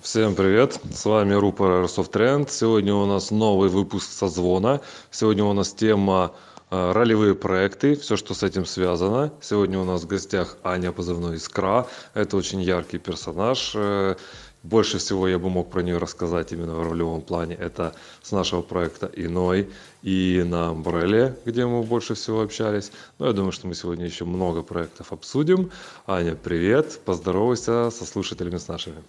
Всем привет! С вами рупор Airsoft Trend. Сегодня у нас новый выпуск созвона. Сегодня у нас тема э, ролевые проекты, все, что с этим связано. Сегодня у нас в гостях Аня, позывной Искра. Это очень яркий персонаж. Э, больше всего я бы мог про нее рассказать именно в ролевом плане. Это с нашего проекта «Иной» и на Umbrella, где мы больше всего общались. Но я думаю, что мы сегодня еще много проектов обсудим. Аня, привет! Поздоровайся со слушателями с нашими.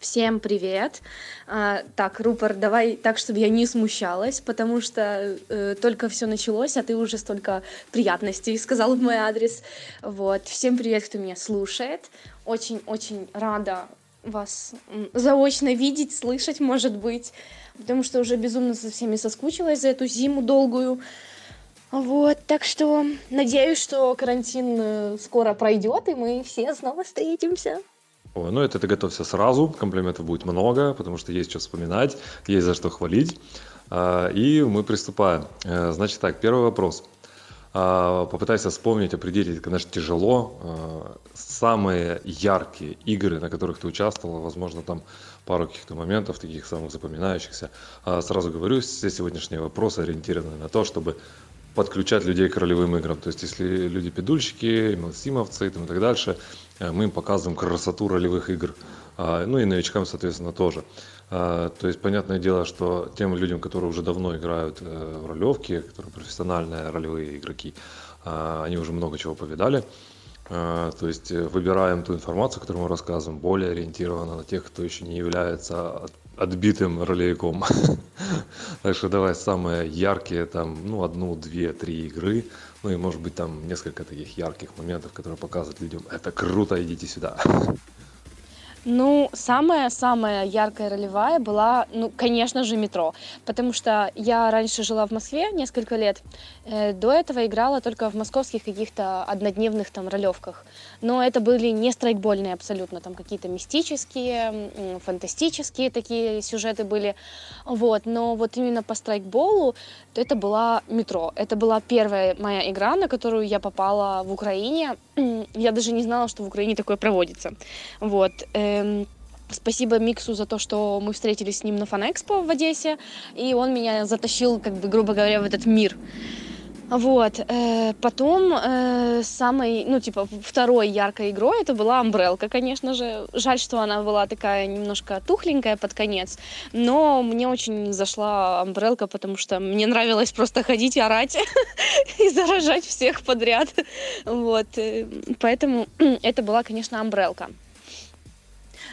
Всем привет. А, так, Рупор, давай так, чтобы я не смущалась, потому что э, только все началось, а ты уже столько приятностей сказал в мой адрес. Вот. Всем привет, кто меня слушает. Очень-очень рада вас заочно видеть, слышать, может быть, потому что уже безумно со всеми соскучилась за эту зиму долгую. Вот, так что надеюсь, что карантин э, скоро пройдет, и мы все снова встретимся. Ой, ну это ты готовься сразу, комплиментов будет много, потому что есть что вспоминать, есть за что хвалить. А, и мы приступаем. Э, значит так, первый вопрос. А, попытайся вспомнить, определить, конечно, тяжело. А, самые яркие игры, на которых ты участвовал, возможно, там пару каких-то моментов, таких самых запоминающихся. Сразу говорю, все сегодняшние вопросы ориентированы на то, чтобы подключать людей к ролевым играм. То есть, если люди педульщики, мелсимовцы и так дальше, мы им показываем красоту ролевых игр. А, ну и новичкам, соответственно, тоже. А, то есть, понятное дело, что тем людям, которые уже давно играют э, в ролевки, которые профессиональные ролевые игроки, а, они уже много чего повидали. То есть выбираем ту информацию, которую мы рассказываем, более ориентированно на тех, кто еще не является отбитым ролевиком. Так что давай самые яркие, там, ну, одну, две, три игры. Ну и может быть там несколько таких ярких моментов, которые показывают людям, это круто, идите сюда. Ну, самая-самая яркая ролевая была, ну, конечно же, метро. Потому что я раньше жила в Москве несколько лет. Э, до этого играла только в московских каких-то однодневных там ролевках. Но это были не страйкбольные абсолютно, там какие-то мистические, фантастические такие сюжеты были. Вот. Но вот именно по страйкболу это была метро. Это была первая моя игра, на которую я попала в Украине. Я даже не знала, что в Украине такое проводится. Вот. Эм, спасибо Миксу за то, что мы встретились с ним на Фанэкспо в Одессе, и он меня затащил, как бы, грубо говоря, в этот мир. Вот. Э, потом э, самой, ну, типа, второй яркой игрой это была Амбрелка, конечно же. Жаль, что она была такая немножко тухленькая под конец, но мне очень зашла Амбрелка, потому что мне нравилось просто ходить и орать и заражать всех подряд. Вот. Э, поэтому это была, конечно, Амбрелка.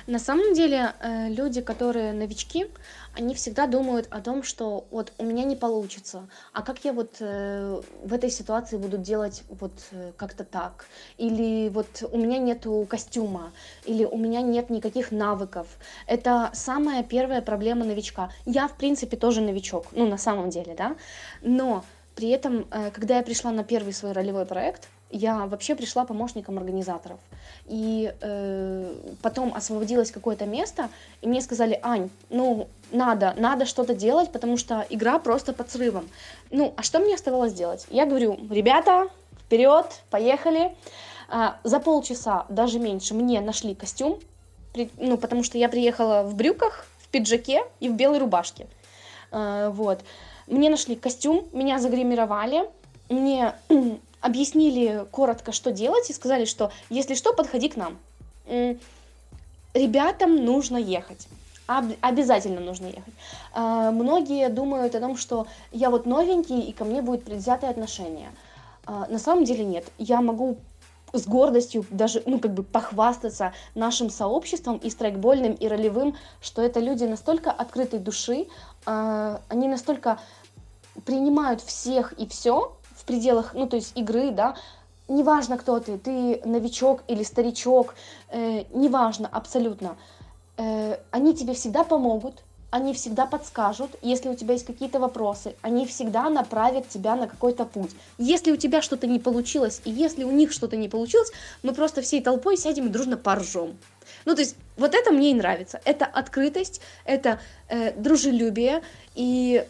На самом деле, э, люди, которые новички, они всегда думают о том, что вот у меня не получится, а как я вот э, в этой ситуации буду делать вот э, как-то так, или вот у меня нету костюма, или у меня нет никаких навыков. Это самая первая проблема новичка. Я, в принципе, тоже новичок, ну, на самом деле, да, но при этом, когда я пришла на первый свой ролевой проект, я вообще пришла помощником организаторов. И э, потом освободилось какое-то место, и мне сказали, Ань, ну, надо, надо что-то делать, потому что игра просто под срывом. Ну, а что мне оставалось делать? Я говорю, ребята, вперед, поехали. А, за полчаса, даже меньше, мне нашли костюм, при, ну, потому что я приехала в брюках, в пиджаке и в белой рубашке. А, вот. Мне нашли костюм, меня загримировали, мне объяснили коротко, что делать, и сказали, что если что, подходи к нам. Ребятам нужно ехать. Об- обязательно нужно ехать. А, многие думают о том, что я вот новенький, и ко мне будет предвзятое отношение. А, на самом деле нет. Я могу с гордостью даже, ну, как бы похвастаться нашим сообществом и страйкбольным, и ролевым, что это люди настолько открытой души, э, они настолько принимают всех и все, пределах, ну, то есть игры, да, неважно, кто ты, ты новичок или старичок, э, неважно, абсолютно, э, они тебе всегда помогут, они всегда подскажут, если у тебя есть какие-то вопросы, они всегда направят тебя на какой-то путь. Если у тебя что-то не получилось, и если у них что-то не получилось, мы просто всей толпой сядем и дружно поржем. Ну, то есть, вот это мне и нравится. Это открытость, это э, дружелюбие, и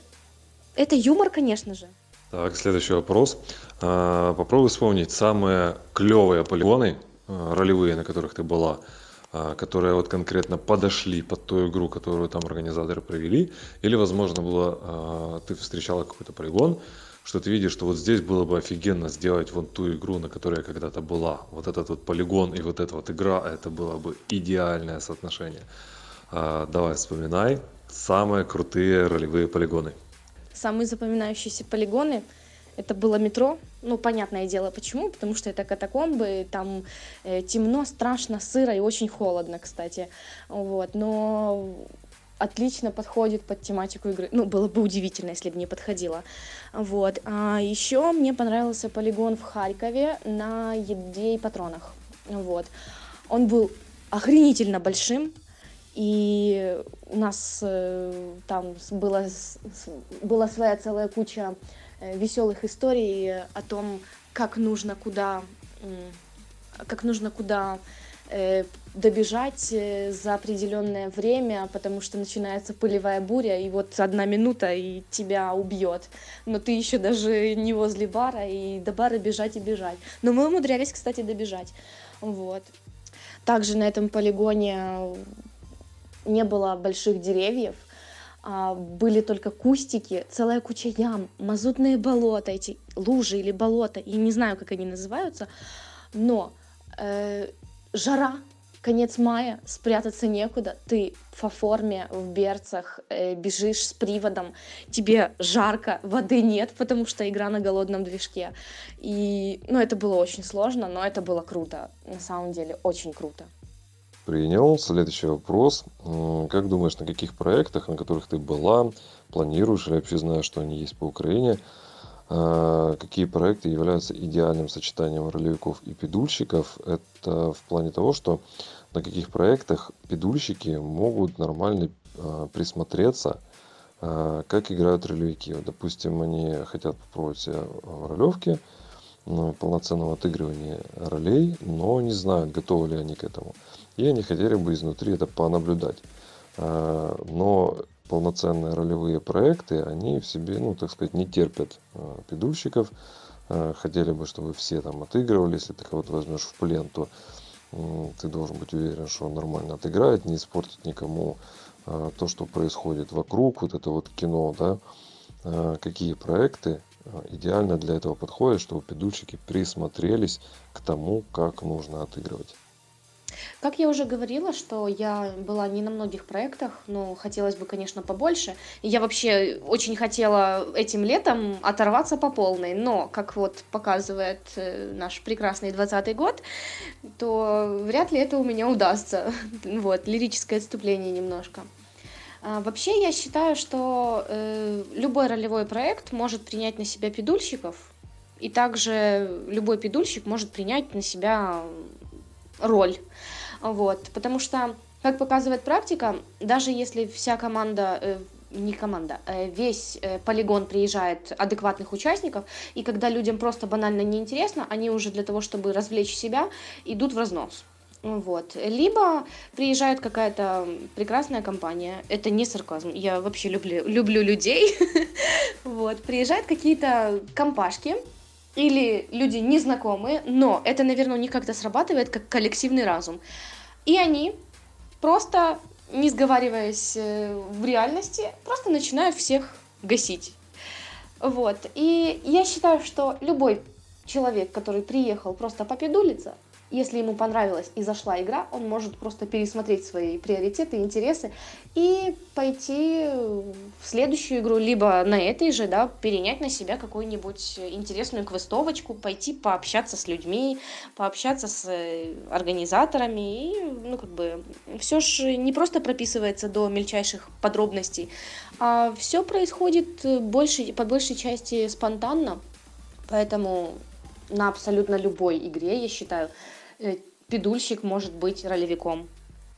это юмор, конечно же. Так, следующий вопрос. А, попробуй вспомнить самые клевые полигоны, а, ролевые, на которых ты была. а, которые вот конкретно подошли под ту игру, которую там организаторы провели, или, возможно, было, ты встречала какой-то полигон, что ты видишь, что вот здесь было бы офигенно сделать вот ту игру, на которой я когда-то была. Вот этот вот полигон и вот эта вот игра, это было бы идеальное соотношение. Давай вспоминай самые крутые ролевые полигоны. Самые запоминающиеся полигоны это было метро. Ну, понятное дело, почему. Потому что это катакомбы, там э, темно, страшно, сыро и очень холодно, кстати. Вот. Но отлично подходит под тематику игры. Ну, было бы удивительно, если бы не подходило. Вот. А еще мне понравился полигон в Харькове на еде и патронах. Вот. Он был охренительно большим, и у нас э, там была, была своя целая куча э, веселых историй о том, как нужно куда, как нужно куда Э, добежать за определенное время, потому что начинается пылевая буря, и вот одна минута, и тебя убьет. Но ты еще даже не возле бара, и до бара бежать и бежать. Но мы умудрялись, кстати, добежать. Вот. Также на этом полигоне не было больших деревьев, а были только кустики, целая куча ям, мазутные болота, эти лужи или болота, я не знаю, как они называются, но э, жара, конец мая, спрятаться некуда, ты по форме, в берцах, э, бежишь с приводом, тебе жарко, воды нет, потому что игра на голодном движке. И, ну, это было очень сложно, но это было круто, на самом деле, очень круто. Принял. Следующий вопрос. Как думаешь, на каких проектах, на которых ты была, планируешь или вообще знаешь, что они есть по Украине, а, какие проекты являются идеальным сочетанием ролевиков и педульщиков. Это в плане того, что на каких проектах педульщики могут нормально а, присмотреться, а, как играют ролевики. Допустим, они хотят попробовать себя в ролевке, ну, полноценного отыгрывания ролей, но не знают, готовы ли они к этому. И они хотели бы изнутри это понаблюдать. Но полноценные ролевые проекты, они в себе, ну, так сказать, не терпят э, педульщиков. Э, хотели бы, чтобы все там отыгрывали. Если ты кого-то возьмешь в плен, то ты должен быть уверен, что он нормально отыграет, не испортит никому то, что происходит вокруг, вот это вот кино, да. Какие проекты идеально для этого подходят, чтобы педульщики присмотрелись к тому, как нужно отыгрывать. Как я уже говорила, что я была не на многих проектах, но хотелось бы, конечно, побольше. Я вообще очень хотела этим летом оторваться по полной, но, как вот показывает э, наш прекрасный 20 год, то вряд ли это у меня удастся. Вот, лирическое отступление немножко. А, вообще я считаю, что э, любой ролевой проект может принять на себя педульщиков, и также любой педульщик может принять на себя роль. Вот, потому что, как показывает практика, даже если вся команда э, не команда, э, весь э, полигон приезжает адекватных участников, и когда людям просто банально неинтересно, они уже для того, чтобы развлечь себя, идут в разнос. Вот. Либо приезжает какая-то прекрасная компания, это не сарказм, я вообще люблю, люблю людей, вот, приезжают какие-то компашки, или люди незнакомые, но это, наверное, у них как-то срабатывает как коллективный разум. И они просто, не сговариваясь э, в реальности, просто начинают всех гасить. Вот. И я считаю, что любой человек, который приехал просто попедулиться, если ему понравилась и зашла игра, он может просто пересмотреть свои приоритеты, интересы и пойти в следующую игру, либо на этой же, да, перенять на себя какую-нибудь интересную квестовочку, пойти пообщаться с людьми, пообщаться с э, организаторами. И, ну, как бы, все же не просто прописывается до мельчайших подробностей, а все происходит больше, по большей части спонтанно. Поэтому на абсолютно любой игре, я считаю, Э, педульщик может быть ролевиком?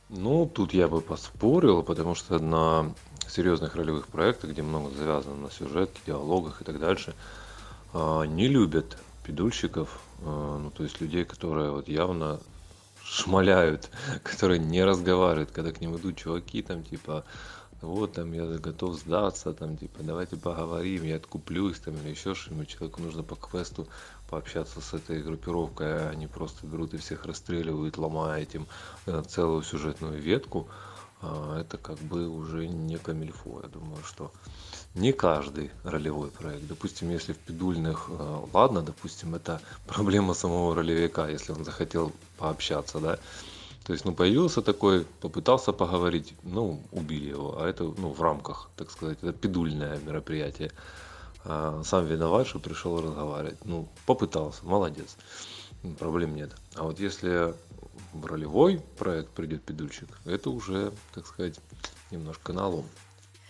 Ну, тут я бы поспорил, потому что на серьезных ролевых проектах, где много завязано на сюжетке, диалогах и так дальше, а, не любят педульщиков, а, ну, то есть людей, которые вот явно шмаляют, которые не разговаривают, когда к ним идут чуваки, там, типа, вот там я готов сдаться, там типа давайте поговорим, я откуплюсь там или еще что-нибудь. Человеку нужно по квесту пообщаться с этой группировкой, а они просто берут и всех расстреливают, ломая этим э, целую сюжетную ветку. А, это как бы уже не камильфо. Я думаю, что не каждый ролевой проект. Допустим, если в пидульных, э, ладно, допустим, это проблема самого ролевика, если он захотел пообщаться, да, то есть, ну, появился такой, попытался поговорить, ну, убили его, а это, ну, в рамках, так сказать, это пидульное мероприятие. А сам виноват, что пришел разговаривать. Ну, попытался, молодец, проблем нет. А вот если в ролевой проект придет пидульщик, это уже, так сказать, немножко налом.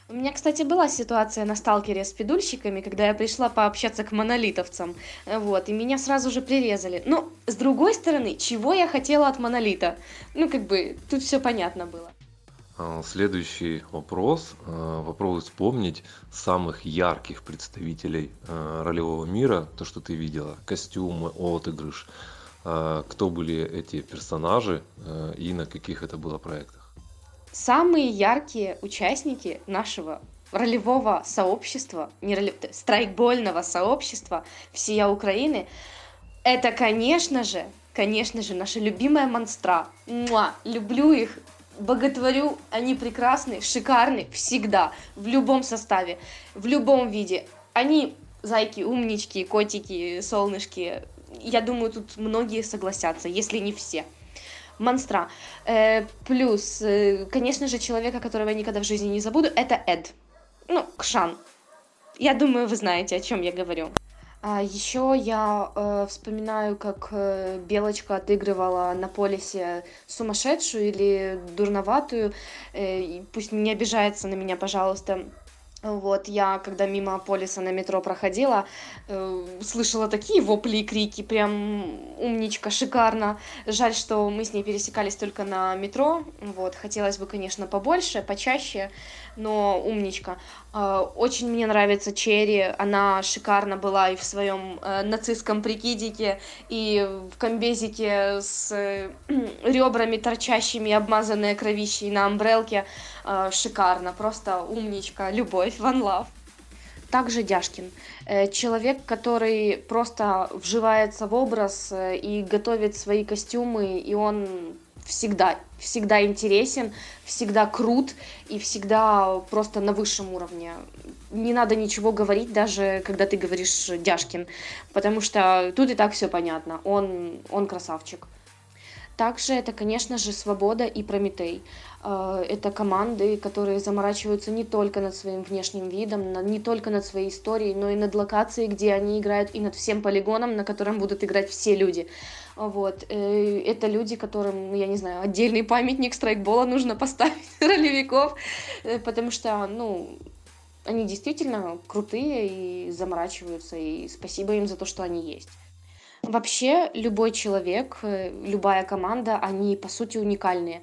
У меня, кстати, была ситуация на сталкере с педульщиками, когда я пришла пообщаться к монолитовцам, вот, и меня сразу же прирезали. Но, с другой стороны, чего я хотела от монолита? Ну, как бы, тут все понятно было. А, следующий вопрос. А, попробуй вспомнить самых ярких представителей а, ролевого мира, то, что ты видела, костюмы, отыгрыш, кто были эти персонажи и на каких это было проектах самые яркие участники нашего ролевого сообщества, не ролев... страйкбольного сообщества всея Украины, это, конечно же, конечно же, наша любимая монстра. Муа! Люблю их, боготворю, они прекрасны, шикарны всегда, в любом составе, в любом виде. Они зайки, умнички, котики, солнышки. Я думаю, тут многие согласятся, если не все монстра. Э, плюс, э, конечно же, человека, которого я никогда в жизни не забуду, это Эд. Ну, Кшан. Я думаю, вы знаете, о чем я говорю. А еще я э, вспоминаю, как э, Белочка отыгрывала на полисе сумасшедшую или дурноватую. Э, пусть не обижается на меня, пожалуйста. Вот, я, когда мимо полиса на метро проходила, э, слышала такие вопли и крики, прям умничка, шикарно. Жаль, что мы с ней пересекались только на метро, вот, хотелось бы, конечно, побольше, почаще, но умничка. Э, очень мне нравится Черри, она шикарно была и в своем э, нацистском прикидике, и в комбезике с э, ребрами торчащими, обмазанная кровищей на амбрелке. Шикарно, просто умничка, любовь, one love. Также Дяшкин. Человек, который просто вживается в образ и готовит свои костюмы, и он всегда, всегда интересен, всегда крут и всегда просто на высшем уровне. Не надо ничего говорить, даже когда ты говоришь Дяшкин, потому что тут и так все понятно, он, он красавчик. Также это, конечно же, Свобода и Прометей. Э, это команды, которые заморачиваются не только над своим внешним видом, не только над своей историей, но и над локацией, где они играют, и над всем полигоном, на котором будут играть все люди. Вот. Э, это люди, которым, я не знаю, отдельный памятник страйкбола нужно поставить, ролевиков, э, потому что, ну, они действительно крутые и заморачиваются, и спасибо им за то, что они есть. Вообще, любой человек, любая команда, они, по сути, уникальные.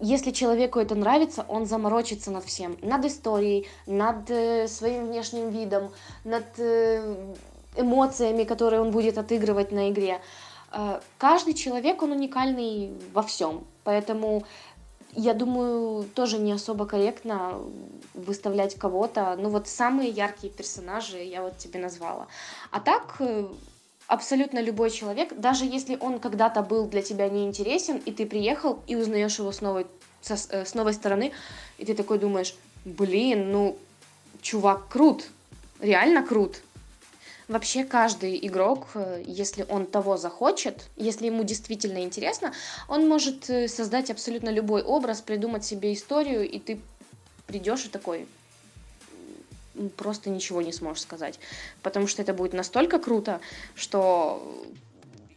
Если человеку это нравится, он заморочится над всем. Над историей, над своим внешним видом, над эмоциями, которые он будет отыгрывать на игре. Э, каждый человек, он уникальный во всем, поэтому я думаю, тоже не особо корректно выставлять кого-то. Ну вот самые яркие персонажи я вот тебе назвала. А так э, абсолютно любой человек, даже если он когда-то был для тебя неинтересен, и ты приехал и узнаешь его с новой, со, э, с новой стороны, и ты такой думаешь, блин, ну, чувак крут, реально крут. Вообще каждый игрок, э, если он того захочет, если ему действительно интересно, он может э, создать абсолютно любой образ, придумать себе историю, и ты придешь и такой просто ничего не сможешь сказать. Потому что это будет настолько круто, что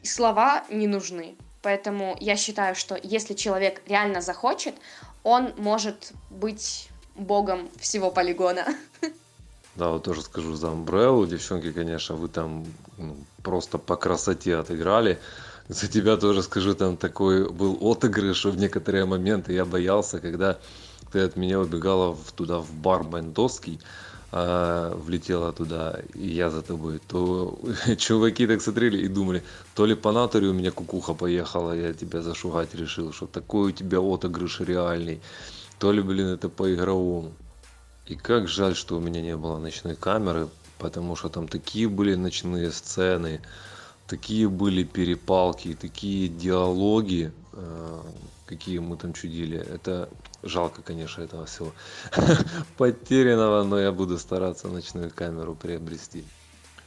слова не нужны. Поэтому я считаю, что если человек реально захочет, он может быть богом всего полигона. Да, вот тоже скажу за Umbrella. Девчонки, конечно, вы там ну, просто по красоте отыграли. За тебя тоже скажу, там такой был отыгрыш в некоторые моменты. Я боялся, когда ты от меня убегала в, туда, в бар Мендовский, а, влетела туда, и я за тобой, то чуваки так смотрели и думали, то ли по натуре у меня кукуха поехала, я тебя зашугать решил, что такой у тебя отыгрыш реальный то ли, блин, это по-игровому. И как жаль, что у меня не было ночной камеры, потому что там такие были ночные сцены, такие были перепалки, такие диалоги, э, какие мы там чудили. Это жалко, конечно, этого всего потерянного, но я буду стараться ночную камеру приобрести.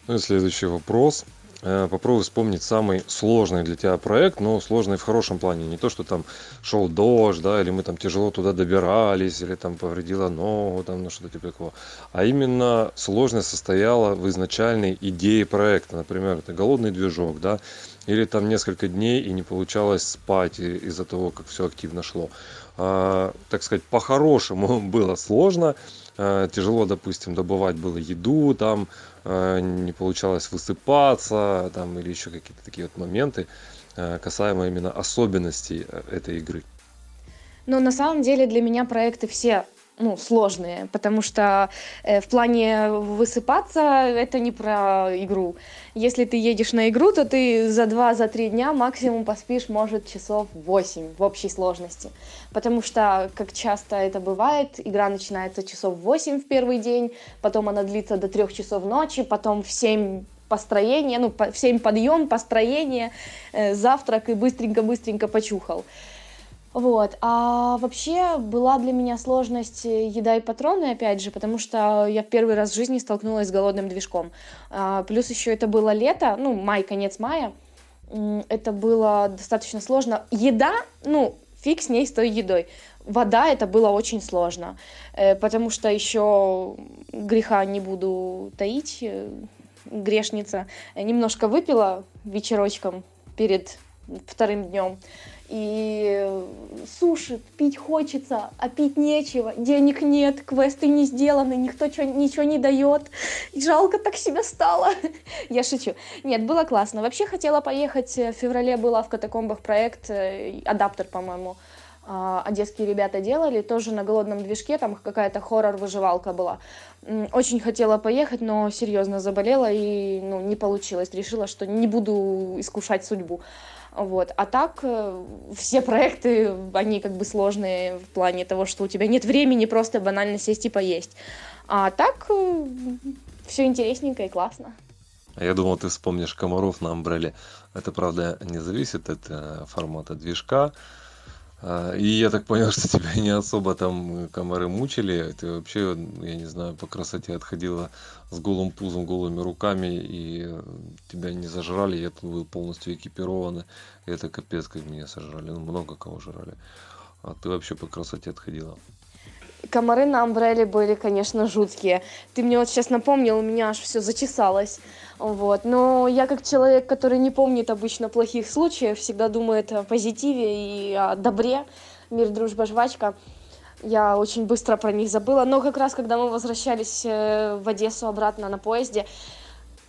Ну и следующий вопрос. Э, попробуй вспомнить самый сложный для тебя проект, но сложный в хорошем плане. Не то, что там шел дождь, да, или мы там тяжело туда добирались, или там повредила ногу, там, ну что-то типа такого. А именно сложность состояла в изначальной идее проекта. Например, это голодный движок, да, или там несколько дней и не получалось спать из-за того, как все активно шло. А, так сказать, по-хорошему было сложно, тяжело, допустим, добывать было еду, там а, не получалось высыпаться, там или еще какие-то такие вот моменты, касаемо именно особенностей э, этой игры. Ну, на самом деле для меня проекты все ну, сложные, потому что э, в плане высыпаться это не про игру. Если ты едешь на игру, то ты за два, за три дня максимум поспишь, может, часов 8 в общей сложности. Потому что, как часто это бывает, игра начинается часов 8 в первый день, потом она длится до 3 часов ночи, потом в 7 построение, ну, в 7 подъем, построение, э, завтрак и быстренько-быстренько почухал. Вот. А вообще была для меня сложность э, еда и патроны, опять же, потому что я в первый раз в жизни столкнулась с голодным движком. А, плюс еще это было лето, ну, май, конец мая. Это было достаточно сложно. Еда, ну, фиг с ней с той едой. Вода это было очень сложно, э, потому что еще греха не буду таить, э, грешница немножко выпила вечерочком перед вторым днем и сушит, пить хочется, а пить нечего, денег нет, квесты не сделаны, никто чё, ничего не дает, и жалко так себя стало. Я шучу. Нет, было классно. Вообще хотела поехать, э, в феврале была в катакомбах проект, э, адаптер, по-моему, а, одесские ребята делали, тоже на голодном движке, там какая-то хоррор-выживалка была. Очень хотела поехать, но серьезно заболела и ну, не получилось. Решила, что не буду искушать судьбу. Вот. А так э, все проекты, они как бы сложные в плане того, что у тебя нет времени просто банально сесть и поесть. А так э, все интересненько и классно. А я думал, ты вспомнишь комаров на Амбреле. Это, правда, не зависит от э, формата движка. А, и я так понял, что тебя не особо там комары мучили. Ты вообще, я не знаю, по красоте отходила с голым пузом, голыми руками, и тебя не зажрали. Я тут был полностью экипирован. И это капец, как меня сожрали. Ну, много кого жрали. А ты вообще по красоте отходила. Комары на Амбреле были, конечно, жуткие. Ты мне вот сейчас напомнил, у меня аж все зачесалось. Вот. Но я как человек, который не помнит обычно плохих случаев, всегда думает о позитиве и о добре. Мир, дружба, жвачка. Я очень быстро про них забыла. Но как раз, когда мы возвращались э, в Одессу обратно на поезде,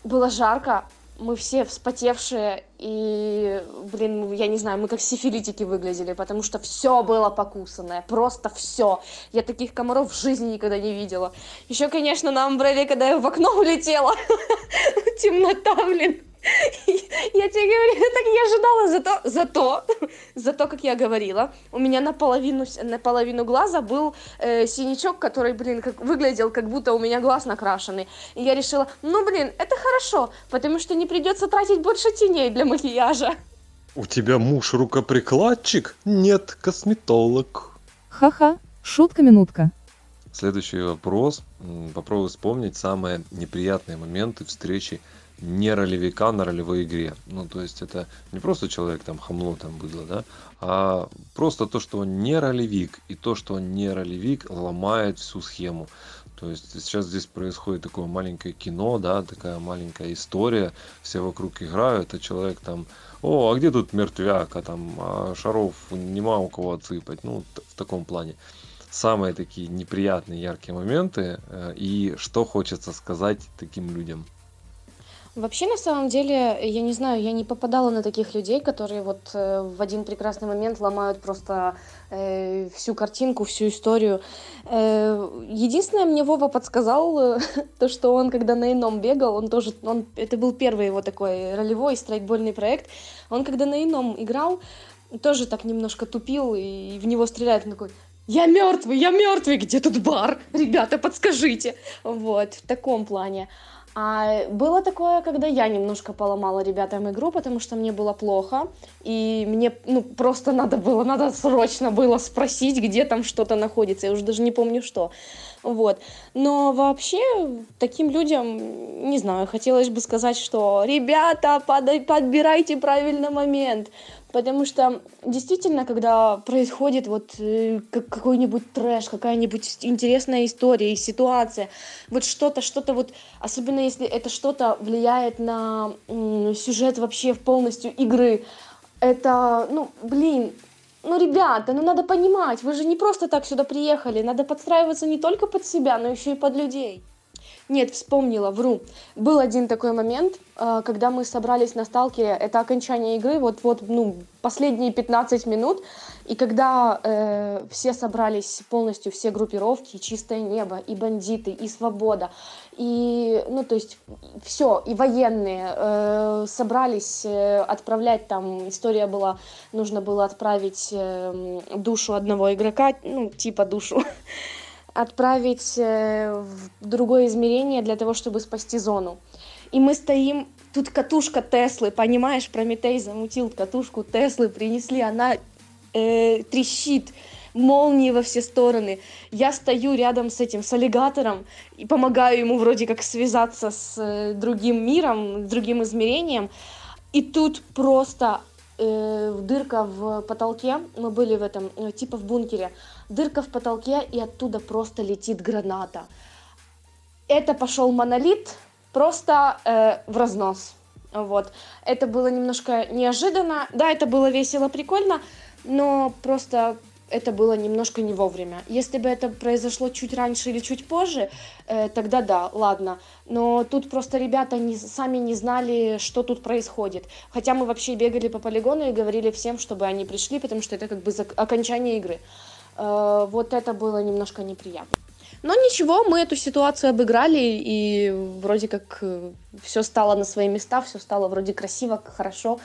было жарко, мы все вспотевшие, и, блин, я не знаю, мы как сифилитики выглядели, потому что все было покусанное, просто все. Я таких комаров в жизни никогда не видела. Еще, конечно, на амбреле, когда я в окно улетела, темнота, блин. Я тебе говорю, так не ожидала, зато, зато, зато, как я говорила, у меня наполовину, наполовину глаза был э, синячок, который, блин, как, выглядел, как будто у меня глаз накрашенный. И я решила, ну, блин, это хорошо, потому что не придется тратить больше теней для макияжа. У тебя муж рукоприкладчик? Нет, косметолог. Ха-ха, шутка-минутка. Следующий вопрос. Попробую вспомнить самые неприятные моменты встречи не ролевика на ролевой игре. Ну, то есть это не просто человек там хамло там было, да, а просто то, что он не ролевик, и то, что он не ролевик, ломает всю схему. То есть сейчас здесь происходит такое маленькое кино, да, такая маленькая история, все вокруг играют, а человек там, о, а где тут мертвяк, а там а шаров нема у кого отсыпать, ну, в таком плане. Самые такие неприятные, яркие моменты, э, и что хочется сказать таким людям – Вообще, на самом деле, я не знаю, я не попадала на таких людей, которые вот э, в один прекрасный момент ломают просто э, всю картинку, всю историю. Э, единственное, мне Вова подсказал э, то, что он, когда на ином бегал, он тоже, он, это был первый его такой ролевой страйкбольный проект, он, когда на ином играл, тоже так немножко тупил, и в него стреляет, он такой, я мертвый, я мертвый, где тут бар? Ребята, подскажите. Вот, в таком плане. А было такое, когда я немножко поломала ребятам игру, потому что мне было плохо, и мне ну, просто надо было, надо срочно было спросить, где там что-то находится, я уже даже не помню что. Вот. Но вообще таким людям, не знаю, хотелось бы сказать, что ребята, подбирайте правильный момент, Потому что действительно, когда происходит вот э, какой-нибудь трэш, какая-нибудь интересная история и ситуация, вот что-то, что-то вот, особенно если это что-то влияет на сюжет вообще полностью игры, это, ну, блин, ну, ребята, ну надо понимать, вы же не просто так сюда приехали, надо подстраиваться не только под себя, но еще и под людей. Нет, вспомнила, вру. Был один такой момент, э, когда мы собрались на сталкере, это окончание игры, вот-вот, ну, последние 15 минут, и когда э, все собрались полностью, все группировки, чистое небо, и бандиты, и свобода, и, ну, то есть, все, и военные э, собрались э, отправлять там, история была, нужно было отправить э, душу одного игрока, ну, типа душу, отправить э, в другое измерение для того, чтобы спасти зону. И мы стоим, тут катушка Теслы, понимаешь, Прометей замутил катушку Теслы, принесли, она э, трещит, молнии во все стороны. Я стою рядом с этим, с аллигатором, и помогаю ему вроде как связаться с э, другим миром, другим измерением. И тут просто э, дырка в потолке, мы были в этом, э, типа в бункере, дырка в потолке, и оттуда просто летит граната. Это пошел монолит просто э, в разнос. Вот. Это было немножко неожиданно. Да, это было весело, прикольно, но просто это было немножко не вовремя. Если бы это произошло чуть раньше или чуть позже, э, тогда да, ладно. Но тут просто ребята не, сами не знали, что тут происходит. Хотя мы вообще бегали по полигону и говорили всем, чтобы они пришли, потому что это как бы окончание игры. Вот это было немножко неприятно. Но ничего, мы эту ситуацию обыграли, и вроде как э, все стало на свои места, все стало вроде красиво, хорошо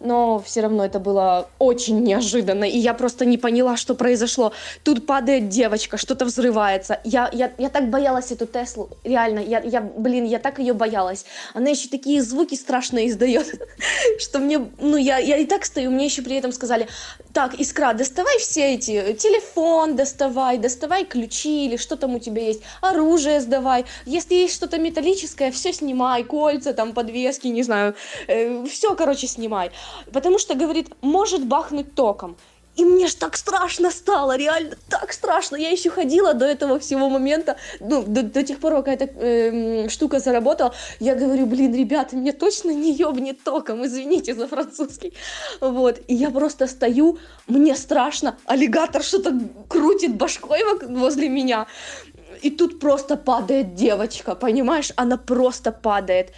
но все равно это было очень неожиданно, и я просто не поняла, что произошло. Тут падает девочка, что-то взрывается. Я, я, я так боялась эту Теслу, реально, я, я, блин, я так ее боялась. Она еще такие звуки страшные издает, что мне, ну, я, я и так стою, мне еще при этом сказали, так, Искра, доставай все эти, телефон доставай, доставай ключи или что там у тебя есть, оружие сдавай, если есть что-то металлическое, все снимай, кольца, там, подвески, не знаю, э, все, короче, снимай потому что, говорит, может бахнуть током. И мне ж так страшно стало, реально так страшно. Я еще ходила до этого всего момента, ну, до, до тех пор, пока эта э, штука заработала. Я говорю, блин, ребята, мне точно не ёбнет током, извините за французский. Вот, и я просто стою, мне страшно, аллигатор что-то крутит башкой возле меня. И тут просто падает девочка, понимаешь, она просто падает.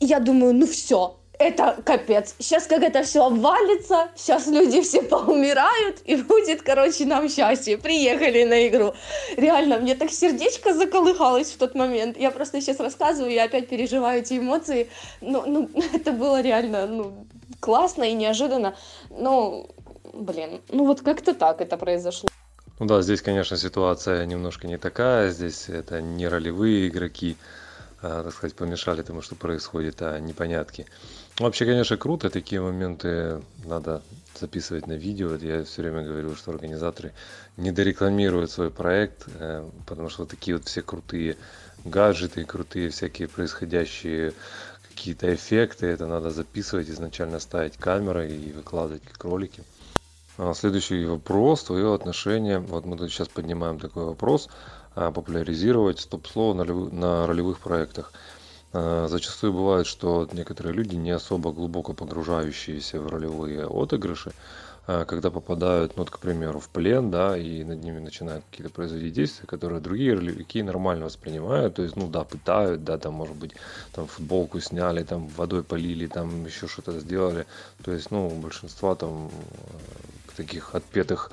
И я думаю, ну все, это капец. Сейчас как это все обвалится, сейчас люди все поумирают, и будет, короче, нам счастье. Приехали на игру. Реально, мне так сердечко заколыхалось в тот момент. Я просто сейчас рассказываю, я опять переживаю эти эмоции. Ну, ну это было реально, ну, классно и неожиданно. Ну, блин, ну вот как-то так это произошло. Ну да, здесь, конечно, ситуация немножко не такая. Здесь это не ролевые игроки, а, так сказать, помешали тому, что происходит, а непонятки. Вообще, конечно, круто, такие моменты надо записывать на видео. Я все время говорю, что организаторы не дорекламируют свой проект, э, потому что вот такие вот все крутые гаджеты, крутые всякие происходящие какие-то эффекты, это надо записывать, изначально ставить камерой и выкладывать как ролики. А следующий вопрос, твое отношение, вот мы тут сейчас поднимаем такой вопрос, а, популяризировать стоп-слово на, ролевых проектах. А, зачастую бывает, что некоторые люди, не особо глубоко погружающиеся в ролевые отыгрыши, когда попадают, ну, вот, к примеру, в плен, да, и над ними начинают какие-то производить действия, которые другие ролевики нормально воспринимают, то есть, ну, да, пытают, да, там, может быть, там, футболку сняли, там, водой полили, там, еще что-то сделали, то есть, ну, большинства там э, таких отпетых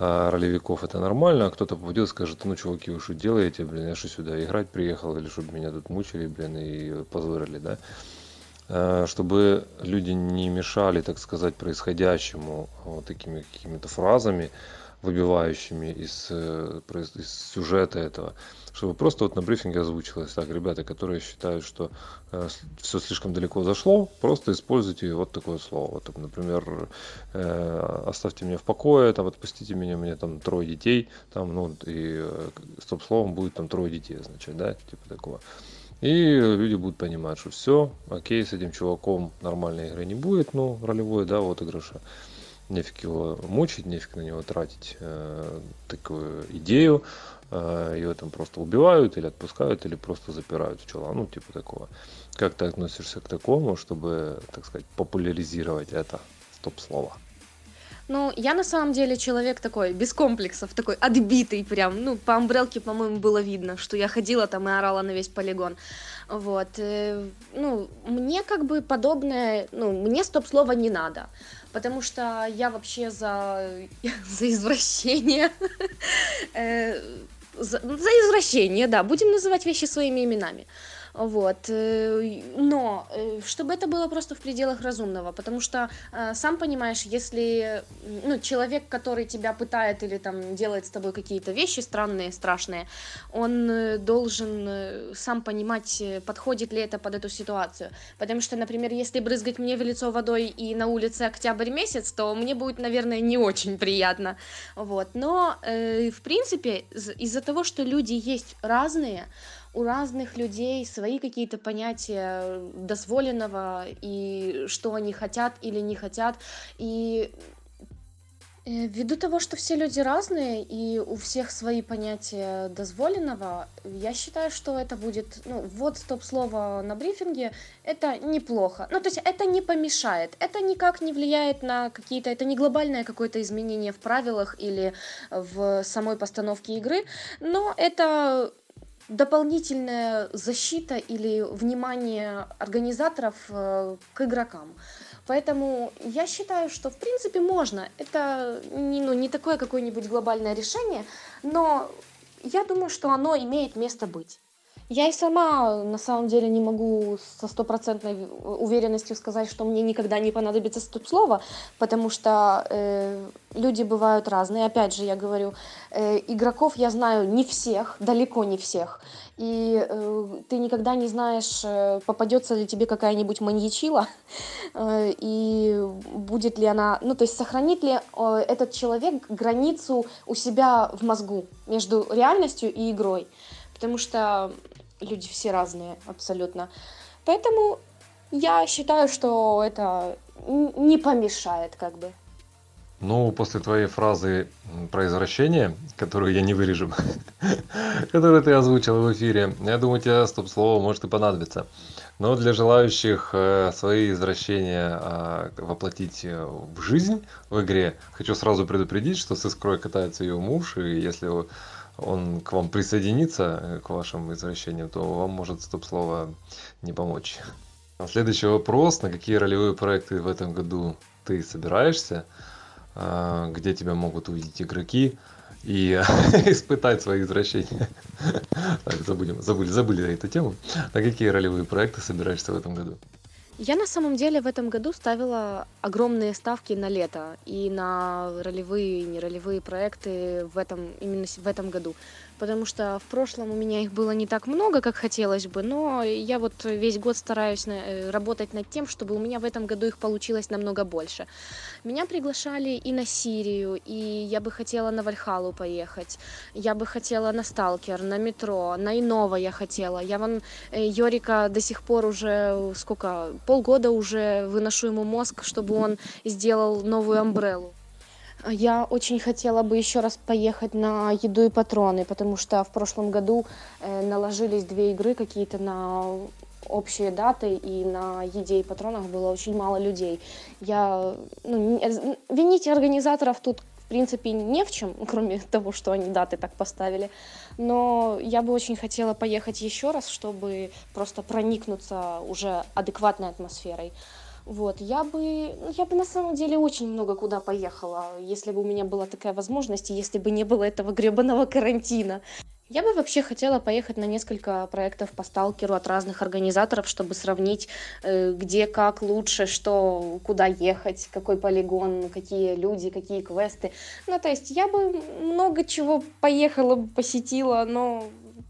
а ролевиков это нормально, а кто-то попадет скажет, ну, чуваки, вы что делаете, блин, я что сюда играть приехал, или чтобы меня тут мучили, блин, и позорили, да? А, чтобы люди не мешали, так сказать, происходящему вот такими какими-то фразами, выбивающими из, э, из сюжета этого. Чтобы просто вот на брифинге озвучилось. Так ребята которые считают что э, все слишком далеко зашло просто используйте вот такое слово. Вот например э, оставьте меня в покое там отпустите меня меня там трое детей там ну и э, стоп словом будет там трое детей означать да типа такого и люди будут понимать что все окей с этим чуваком нормальной игры не будет ну ролевой да вот игрыша. Нефиг его мучить нефиг на него тратить э, такую идею э, ее там просто убивают или отпускают или просто запирают в чела ну типа такого. Как ты относишься к такому чтобы так сказать популяризировать это стоп слово ну, я на самом деле человек такой, без комплексов, такой отбитый прям. Ну, по амбрелке, по-моему, было видно, что я ходила там и орала на весь полигон. Вот. Э, ну, мне как бы подобное, ну, мне стоп-слова не надо потому что я вообще за, за извращение. Э, за, за извращение, да, будем называть вещи своими именами. Вот. Э, но э, чтобы это было просто в пределах разумного, потому что, э, сам понимаешь, если ну, человек, который тебя пытает или там делает с тобой какие-то вещи странные, страшные, он должен сам понимать, подходит ли это под эту ситуацию. Потому что, например, если брызгать мне в лицо водой и на улице октябрь месяц, то мне будет, наверное, не очень приятно. Вот. Но, в принципе, из-за того, что люди есть разные, у разных людей свои какие-то понятия дозволенного и что они хотят или не хотят. И э, Ввиду того, что все люди разные и у всех свои понятия дозволенного, я считаю, что это будет, ну, вот стоп-слово на брифинге, это неплохо. Ну, то есть это не помешает, это никак не влияет на какие-то, это не глобальное какое-то изменение в правилах или в самой постановке игры, но это дополнительная защита или внимание организаторов э, к игрокам. Поэтому я считаю, что в принципе можно. Это не, ну, не такое какое-нибудь глобальное решение, но я думаю, что оно имеет место быть. Я и сама на самом деле не могу со стопроцентной уверенностью сказать, что мне никогда не понадобится стоп-слово, потому что э, люди бывают разные. Опять же, я говорю, э, игроков я знаю не всех, далеко не всех. И э, ты никогда не знаешь, э, попадется ли тебе какая-нибудь маньячила, э, и будет ли она, ну то есть сохранит ли э, этот человек границу у себя в мозгу между реальностью и игрой. Потому что люди все разные абсолютно. Поэтому я считаю, что это не помешает как бы. Ну, после твоей фразы про извращение, которую я не вырежу, которую ты озвучил в эфире, я думаю, тебе стоп-слово может и понадобиться. Но для желающих э, свои извращения а, воплотить э, в жизнь в игре, хочу сразу предупредить, что с искрой катается ее муж, и если он к вам присоединится, э, к вашим извращениям, то вам может стоп-слово не помочь. Следующий вопрос. На какие ролевые проекты в этом году ты собираешься? А, где тебя могут увидеть игроки? и испытать свои извращения. Так, забудем, забыли, забыли эту тему. На какие ролевые проекты собираешься в этом году? Я на самом деле в этом году ставила огромные ставки на лето и на ролевые и неролевые проекты в этом, именно в этом году потому что в прошлом у меня их было не так много, как хотелось бы, но я вот весь год стараюсь на, э, работать над тем, чтобы у меня в этом году их получилось намного больше. Меня приглашали и на Сирию, и я бы хотела на Вальхалу поехать, я бы хотела на Сталкер, на метро, на Иново я хотела. Я вон э, Йорика до сих пор уже сколько, полгода уже выношу ему мозг, чтобы он сделал новую амбреллу. Я очень хотела бы еще раз поехать на еду и патроны, потому что в прошлом году э, наложились две игры какие-то на общие даты, и на еде и патронах было очень мало людей. Я, ну, винить организаторов тут в принципе не в чем, кроме того, что они даты так поставили. Но я бы очень хотела поехать еще раз, чтобы просто проникнуться уже адекватной атмосферой. Вот, я бы, ну, я бы на самом деле очень много куда поехала, если бы у меня была такая возможность, если бы не было этого гребаного карантина. Я бы вообще хотела поехать на несколько проектов по сталкеру от разных организаторов, чтобы сравнить, э, где как лучше, что, куда ехать, какой полигон, какие люди, какие квесты. Ну, то есть я бы много чего поехала, посетила, но,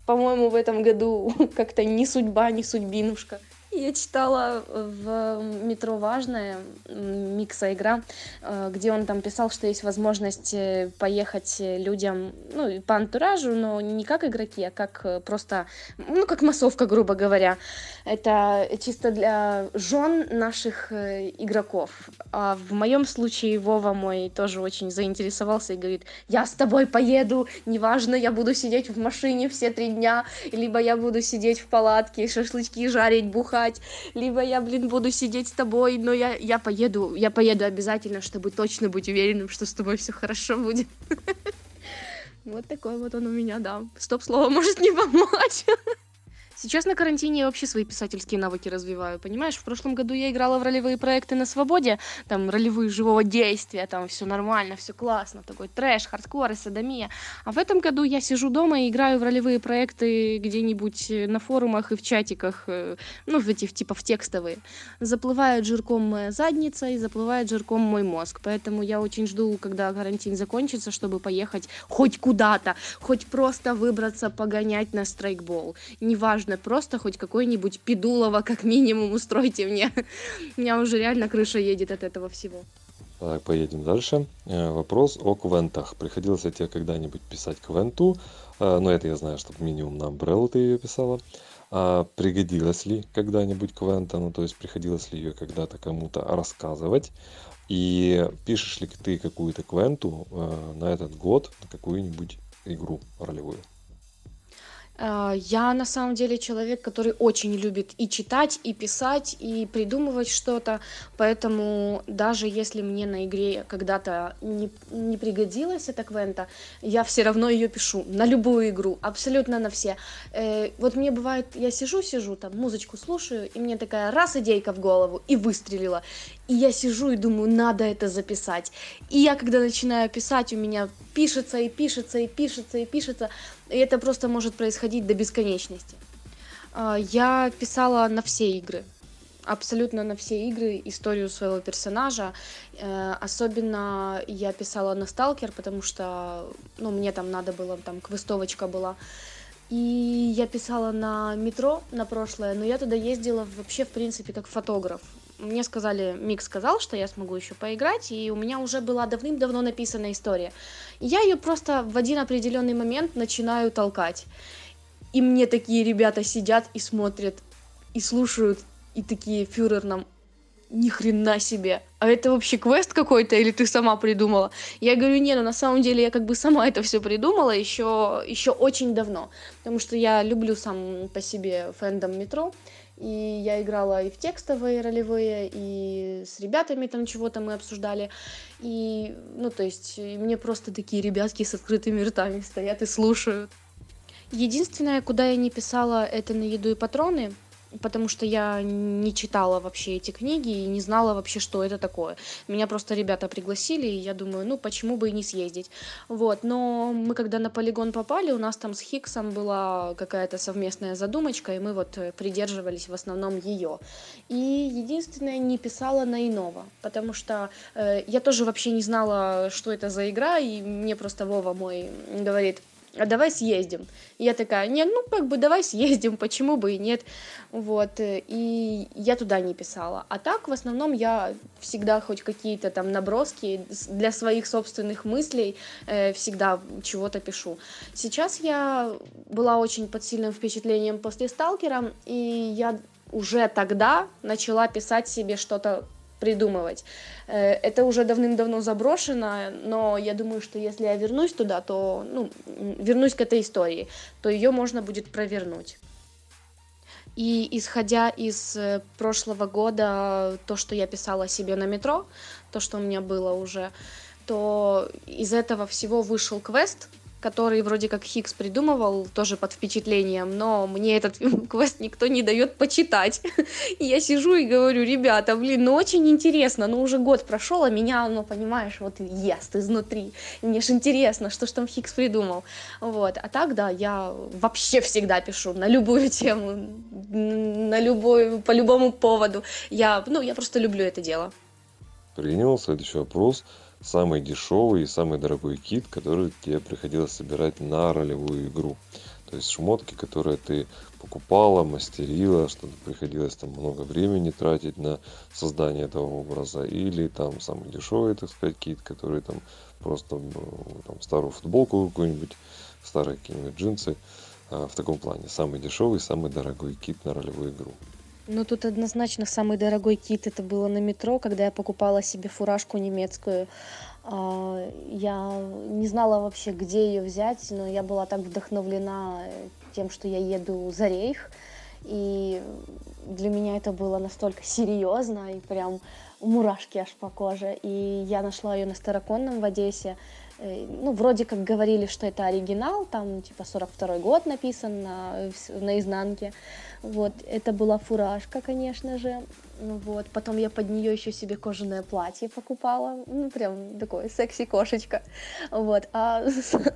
по-моему, в этом году как-то не судьба, не судьбинушка. Я читала в метро важная микса игра, э, где он там писал, что есть возможность э, поехать людям, ну, по антуражу, но не как игроки, а как э, просто, ну, как массовка, грубо говоря. Это чисто для жен наших игроков. А в моем случае Вова мой тоже очень заинтересовался и говорит, я с тобой поеду, неважно, я буду сидеть в машине все три дня, либо я буду сидеть в палатке, шашлычки жарить, бухать, спать, либо я, блин, буду сидеть с тобой, но я, я поеду, я поеду обязательно, чтобы точно быть уверенным, что с тобой все хорошо будет. Вот такой вот он у меня, да. Стоп-слово может не помочь. Сейчас на карантине я вообще свои писательские навыки развиваю, понимаешь? В прошлом году я играла в ролевые проекты на свободе, там ролевые живого действия, там все нормально, все классно, такой трэш, хардкор и садомия. А в этом году я сижу дома и играю в ролевые проекты где-нибудь э, на форумах и в чатиках, э, ну, в эти, типа в текстовые. Заплывает жирком моя задница и заплывает жирком мой мозг. Поэтому я очень жду, когда карантин закончится, чтобы поехать хоть куда-то, хоть просто выбраться погонять на страйкбол. Неважно, нужно просто хоть какой-нибудь Педулова как минимум устройте мне. У меня уже реально крыша едет от этого всего. Так, поедем дальше. Э, вопрос о квентах. Приходилось ли тебе когда-нибудь писать квенту? Э, ну, это я знаю, что минимум на Umbrella ты ее писала. А пригодилась ли когда-нибудь квента? Ну, то есть приходилось ли ее когда-то кому-то рассказывать? И пишешь ли ты какую-то квенту э, на этот год, на какую-нибудь игру ролевую? А, я на самом деле человек, который очень любит и читать, и писать, и придумывать что-то, поэтому даже если мне на игре когда-то не, не пригодилась эта квента, я все равно ее пишу на любую игру, абсолютно на все. Э, вот мне бывает, я сижу-сижу, там музычку слушаю, и мне такая раз идейка в голову, и выстрелила. И я сижу и думаю, надо это записать. И я, когда начинаю писать, у меня пишется и пишется и пишется и пишется. И это просто может происходить до бесконечности. А, я писала на все игры. Абсолютно на все игры историю своего персонажа. Э, особенно я писала на Сталкер, потому что ну, мне там надо было, там квестовочка была. И я писала на метро на прошлое, но я туда ездила вообще, в принципе, как фотограф мне сказали, Мик сказал, что я смогу еще поиграть, и у меня уже была давным-давно написана история. я ее просто в один определенный момент начинаю толкать. И мне такие ребята сидят и смотрят, и слушают, и такие, фюрер нам, ни хрена себе, а это вообще квест какой-то или ты сама придумала? Я говорю, не, ну на самом деле я как бы сама это все придумала еще, еще очень давно, потому что я люблю сам по себе фэндом метро, и я играла и в текстовые ролевые, и с ребятами там чего-то мы обсуждали. И, ну, то есть, мне просто такие ребятки с открытыми ртами стоят и слушают. Единственное, куда я не писала, это на еду и патроны потому что я не читала вообще эти книги и не знала вообще, что это такое. Меня просто ребята пригласили, и я думаю, ну почему бы и не съездить. Вот, но мы когда на полигон попали, у нас там с Хиксом была какая-то совместная задумочка, и мы вот э, придерживались в основном ее. И единственное, не писала на иного, потому что э, я тоже вообще не знала, что это за игра, и мне просто Вова мой говорит, а давай съездим. Я такая, нет, ну как бы давай съездим, почему бы и нет. Вот, и я туда не писала. А так, в основном, я всегда хоть какие-то там наброски для своих собственных мыслей э, всегда чего-то пишу. Сейчас я была очень под сильным впечатлением после «Сталкера», и я уже тогда начала писать себе что-то придумывать. Э, это уже давным-давно заброшено, но я думаю, что если я вернусь туда, то, ну, вернусь к этой истории, то ее можно будет провернуть. И исходя из э, прошлого года, то, что я писала себе на метро, то, что у меня было уже, то из этого всего вышел квест, который вроде как Хикс придумывал, тоже под впечатлением, но мне этот квест никто не дает почитать. И я сижу и говорю, ребята, блин, ну очень интересно, ну уже год прошел, а меня, ну понимаешь, вот ест изнутри. Мне же интересно, что ж там Хикс придумал. Вот, а так, да, я вообще всегда пишу на любую тему, на любой, по любому поводу. Я, ну, я просто люблю это дело. Принял. Следующий вопрос самый дешевый и самый дорогой кит, который тебе приходилось собирать на ролевую игру. То есть шмотки, которые ты покупала, мастерила, что приходилось там много времени тратить на создание этого образа, или там самый дешевый, так сказать, кит, который там просто там, старую футболку какую-нибудь, старые какие-нибудь джинсы. А, в таком плане. Самый дешевый, самый дорогой кит на ролевую игру. Ну, тут однозначно самый дорогой кит это было на метро, когда я покупала себе фуражку немецкую. А, я не знала вообще, где ее взять, но я была так вдохновлена тем, что я еду за рейх. И для меня это было настолько серьезно и прям мурашки аж по коже. И я нашла ее на Староконном в Одессе. Э, ну, вроде как говорили, что это оригинал, там типа 42 год написан на, на изнанке. Вот, это была фуражка, конечно же. Ну вот, потом я под нее еще себе кожаное платье покупала. Ну, прям такое секси-кошечка. Вот, а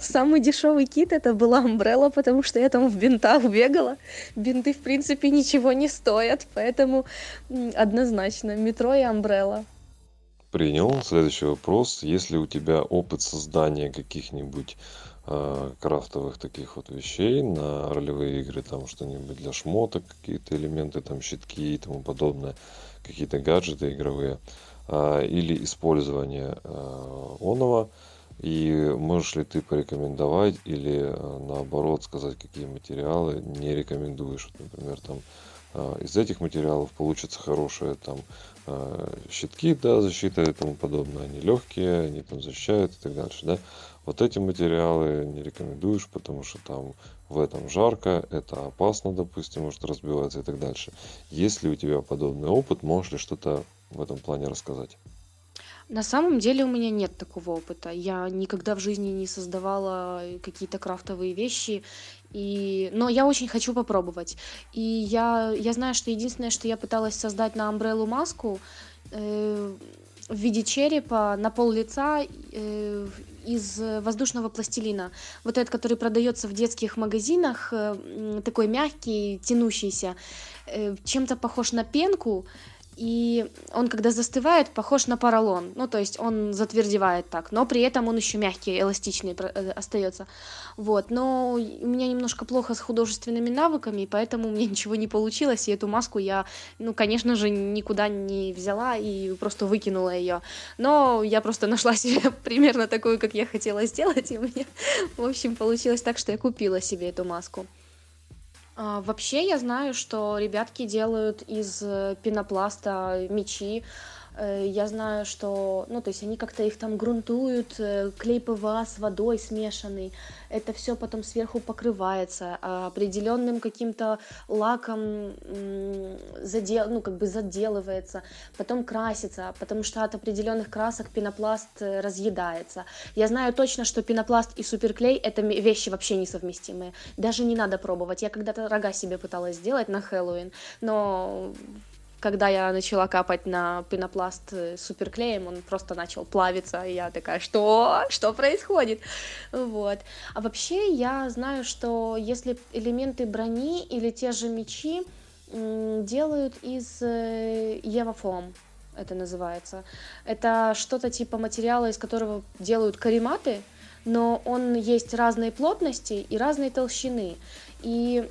самый дешевый кит это была Umbrella, потому что я там в бинтах бегала. Бинты, в принципе, ничего не стоят, поэтому однозначно метро и Umbrella. Принял. Следующий вопрос. Есть ли у тебя опыт создания каких-нибудь э, крафтовых таких вот вещей на ролевые игры, там что-нибудь для шмоток, какие-то элементы, там щитки и тому подобное, какие-то гаджеты игровые, э, или использование э, оного, и можешь ли ты порекомендовать или э, наоборот сказать, какие материалы не рекомендуешь, например, там э, из этих материалов получится хорошее там щитки, да, защита и тому подобное, они легкие, они там защищают и так дальше, да. Вот эти материалы не рекомендуешь, потому что там в этом жарко, это опасно, допустим, может разбиваться и так дальше. Есть ли у тебя подобный опыт, можешь ли что-то в этом плане рассказать? На самом деле у меня нет такого опыта. Я никогда в жизни не создавала какие-то крафтовые вещи, и... но я очень хочу попробовать. И я, я знаю, что единственное, что я пыталась создать на Umbrella маску э, в виде черепа на пол лица э, из воздушного пластилина. Вот этот, который продается в детских магазинах, э, такой мягкий, тянущийся, э, чем-то похож на пенку, и он, когда застывает, похож на поролон. Ну, то есть он затвердевает так, но при этом он еще мягкий, эластичный э, остается. Вот, но у меня немножко плохо с художественными навыками, поэтому у меня ничего не получилось, и эту маску я, ну, конечно же, никуда не взяла и просто выкинула ее. Но я просто нашла себе примерно такую, как я хотела сделать, и у меня, в общем, получилось так, что я купила себе эту маску. А, вообще я знаю, что ребятки делают из э, пенопласта мечи. Э, я знаю, что, ну, то есть они как-то их там грунтуют, э, клей ПВА с водой смешанный, это все потом сверху покрывается а определенным каким-то лаком задел, ну, как бы заделывается, потом красится, потому что от определенных красок пенопласт разъедается. Я знаю точно, что пенопласт и суперклей это вещи вообще несовместимые. Даже не надо пробовать. Я когда-то рога себе пыталась сделать на Хэллоуин, но когда я начала капать на пенопласт э, суперклеем, он просто начал плавиться, и я такая, что? Что происходит? Вот. А вообще я знаю, что если элементы брони или те же мечи делают из э, евафом, это называется. Это что-то типа материала, из которого делают карематы, но он есть разной плотности и разной толщины. И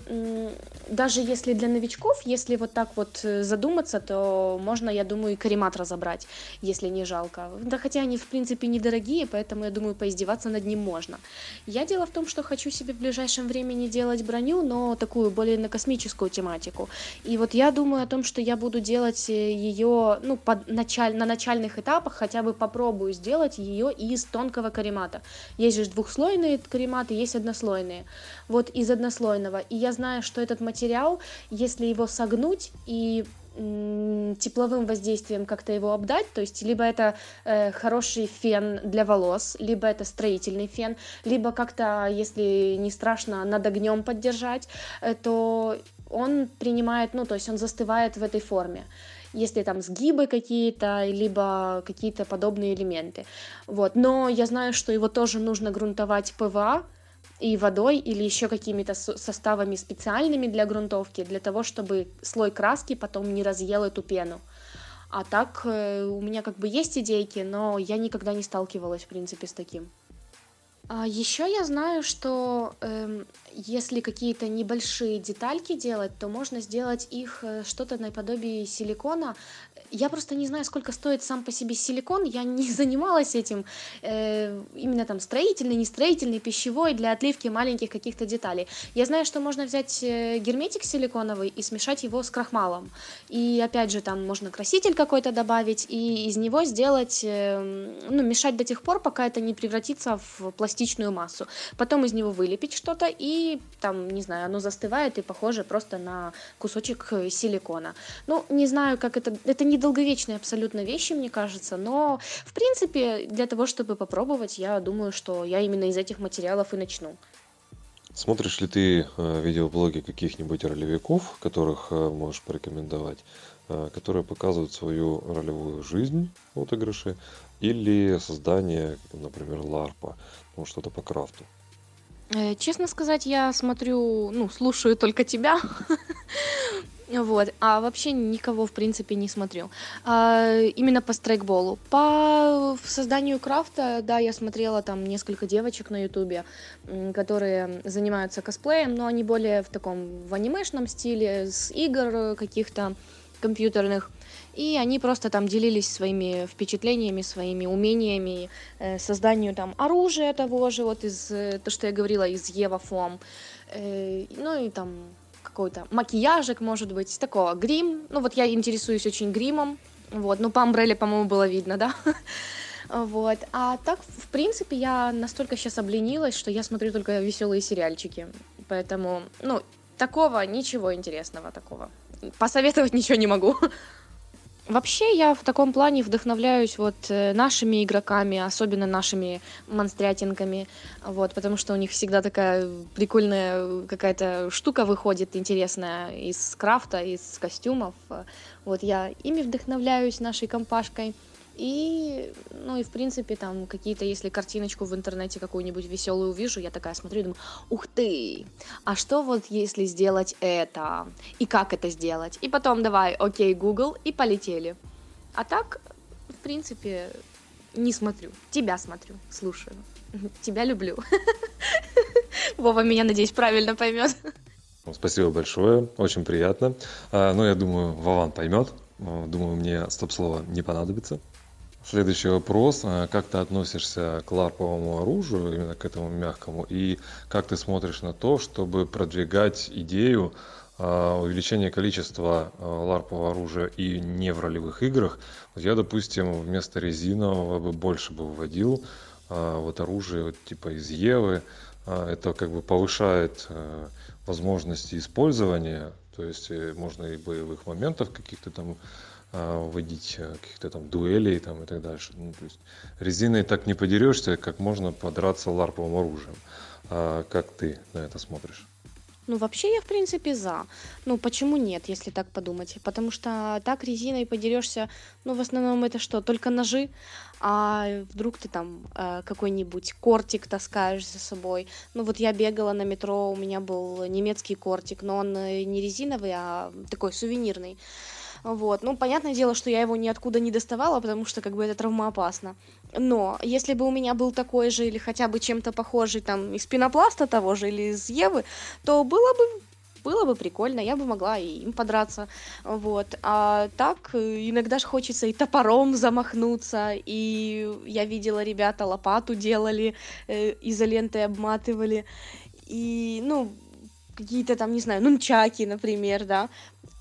даже если для новичков, если вот так вот э, задуматься, то можно, я думаю, и каремат разобрать, если не жалко. Да хотя они, в принципе, недорогие, поэтому, я думаю, поиздеваться над ним можно. Я дело в том, что хочу себе в ближайшем времени делать броню, но такую более на космическую тематику. И вот я думаю о том, что я буду делать э, ее, ну, под началь... на начальных этапах, хотя бы попробую сделать ее из тонкого каремата. Есть же двухслойные карематы, есть однослойные. Вот из однослойного. И я знаю, что этот материал, если его согнуть и тепловым воздействием как-то его обдать, то есть либо это э, хороший фен для волос, либо это строительный фен, либо как-то, если не страшно, над огнем поддержать, э, то он принимает, ну, то есть он застывает в этой форме если там сгибы какие-то, либо какие-то подобные элементы. Вот. Но я знаю, что его тоже нужно грунтовать ПВА, и водой или еще какими-то составами специальными для грунтовки, для того, чтобы слой краски потом не разъел эту пену. А так э, у меня как бы есть идейки, но я никогда не сталкивалась, в принципе, с таким. А еще я знаю, что э, если какие-то небольшие детальки делать, то можно сделать их э, что-то наподобие силикона, я просто не знаю, сколько стоит сам по себе силикон, я не занималась этим, э, именно там строительный, не строительный, пищевой, для отливки маленьких каких-то деталей. Я знаю, что можно взять э, герметик силиконовый и смешать его с крахмалом. И опять же, там можно краситель какой-то добавить, и из него сделать, э, ну, мешать до тех пор, пока это не превратится в пластичную массу. Потом из него вылепить что-то, и там, не знаю, оно застывает и похоже просто на кусочек э, силикона. Ну, не знаю, как это, это не долговечные абсолютно вещи, мне кажется, но, в принципе, для того, чтобы попробовать, я думаю, что я именно из этих материалов и начну. Смотришь ли ты э, видеоблоги каких-нибудь ролевиков, которых э, можешь порекомендовать, которые показывают свою ролевую жизнь в отыгрыше или создание, например, ларпа, ну что-то по крафту? Э, честно сказать, я смотрю, ну, слушаю только тебя. Вот, а вообще никого, в принципе, не смотрю. А, именно по страйкболу. По созданию крафта, да, я смотрела там несколько девочек на ютубе, которые занимаются косплеем, но они более в таком, в анимешном стиле, с игр каких-то компьютерных. И они просто там делились своими впечатлениями, своими умениями, э, созданию там оружия того же, вот из, э, то, что я говорила, из Ева Фом. Э, ну и там какой-то макияжик, может быть, такого, грим. Ну вот я интересуюсь очень гримом, вот, ну по Амбрелле, по-моему, было видно, да. Вот. А так, в принципе, я настолько сейчас обленилась, что я смотрю только веселые сериальчики. Поэтому, ну, такого, ничего интересного такого. Посоветовать ничего не могу. Вообще я в таком плане вдохновляюсь вот э, нашими игроками, особенно нашими монстрятинками, вот, потому что у них всегда такая прикольная какая-то штука выходит интересная из крафта, из костюмов. Вот я ими вдохновляюсь, нашей компашкой. И, ну и в принципе там какие-то, если картиночку в интернете какую-нибудь веселую увижу, я такая смотрю и думаю, ух ты, а что вот если сделать это? И как это сделать? И потом давай, окей, Google, и полетели. А так, в принципе, не смотрю. Тебя смотрю, слушаю. Тебя люблю. Вова меня, надеюсь, правильно поймет. Спасибо большое, очень приятно. А, ну, я думаю, Вован поймет. Думаю, мне стоп-слово не понадобится. Следующий вопрос. А как ты относишься к ларповому оружию, именно к этому мягкому, и как ты смотришь на то, чтобы продвигать идею а, увеличения количества а, ларпового оружия и не в ролевых играх? Вот я, допустим, вместо резинового бы больше бы вводил вот оружие вот типа из Евы. Это как бы повышает возможности использования, то есть э, можно и боевых моментов каких-то там а, вводить э, каких-то там дуэлей там и так дальше. Ну, то есть резиной так не подерешься, как можно подраться ларповым оружием. А как ты на это смотришь? Ну, вообще я, в принципе, за. Ну, почему нет, если так подумать? Потому что так резиной подерешься, ну, в основном это что, только ножи, а вдруг ты там э, какой-нибудь кортик таскаешь за собой. Ну, вот я бегала на метро, у меня был немецкий кортик, но он э, не резиновый, а такой сувенирный. Вот. Ну, понятное дело, что я его ниоткуда не доставала, потому что как бы это травмоопасно. Но если бы у меня был такой же или хотя бы чем-то похожий там из пенопласта того же или из Евы, то было бы было бы прикольно, я бы могла и им подраться, вот. А так иногда же хочется и топором замахнуться, и я видела, ребята лопату делали, э, изолентой обматывали, и, ну, какие-то там, не знаю, нунчаки, например, да,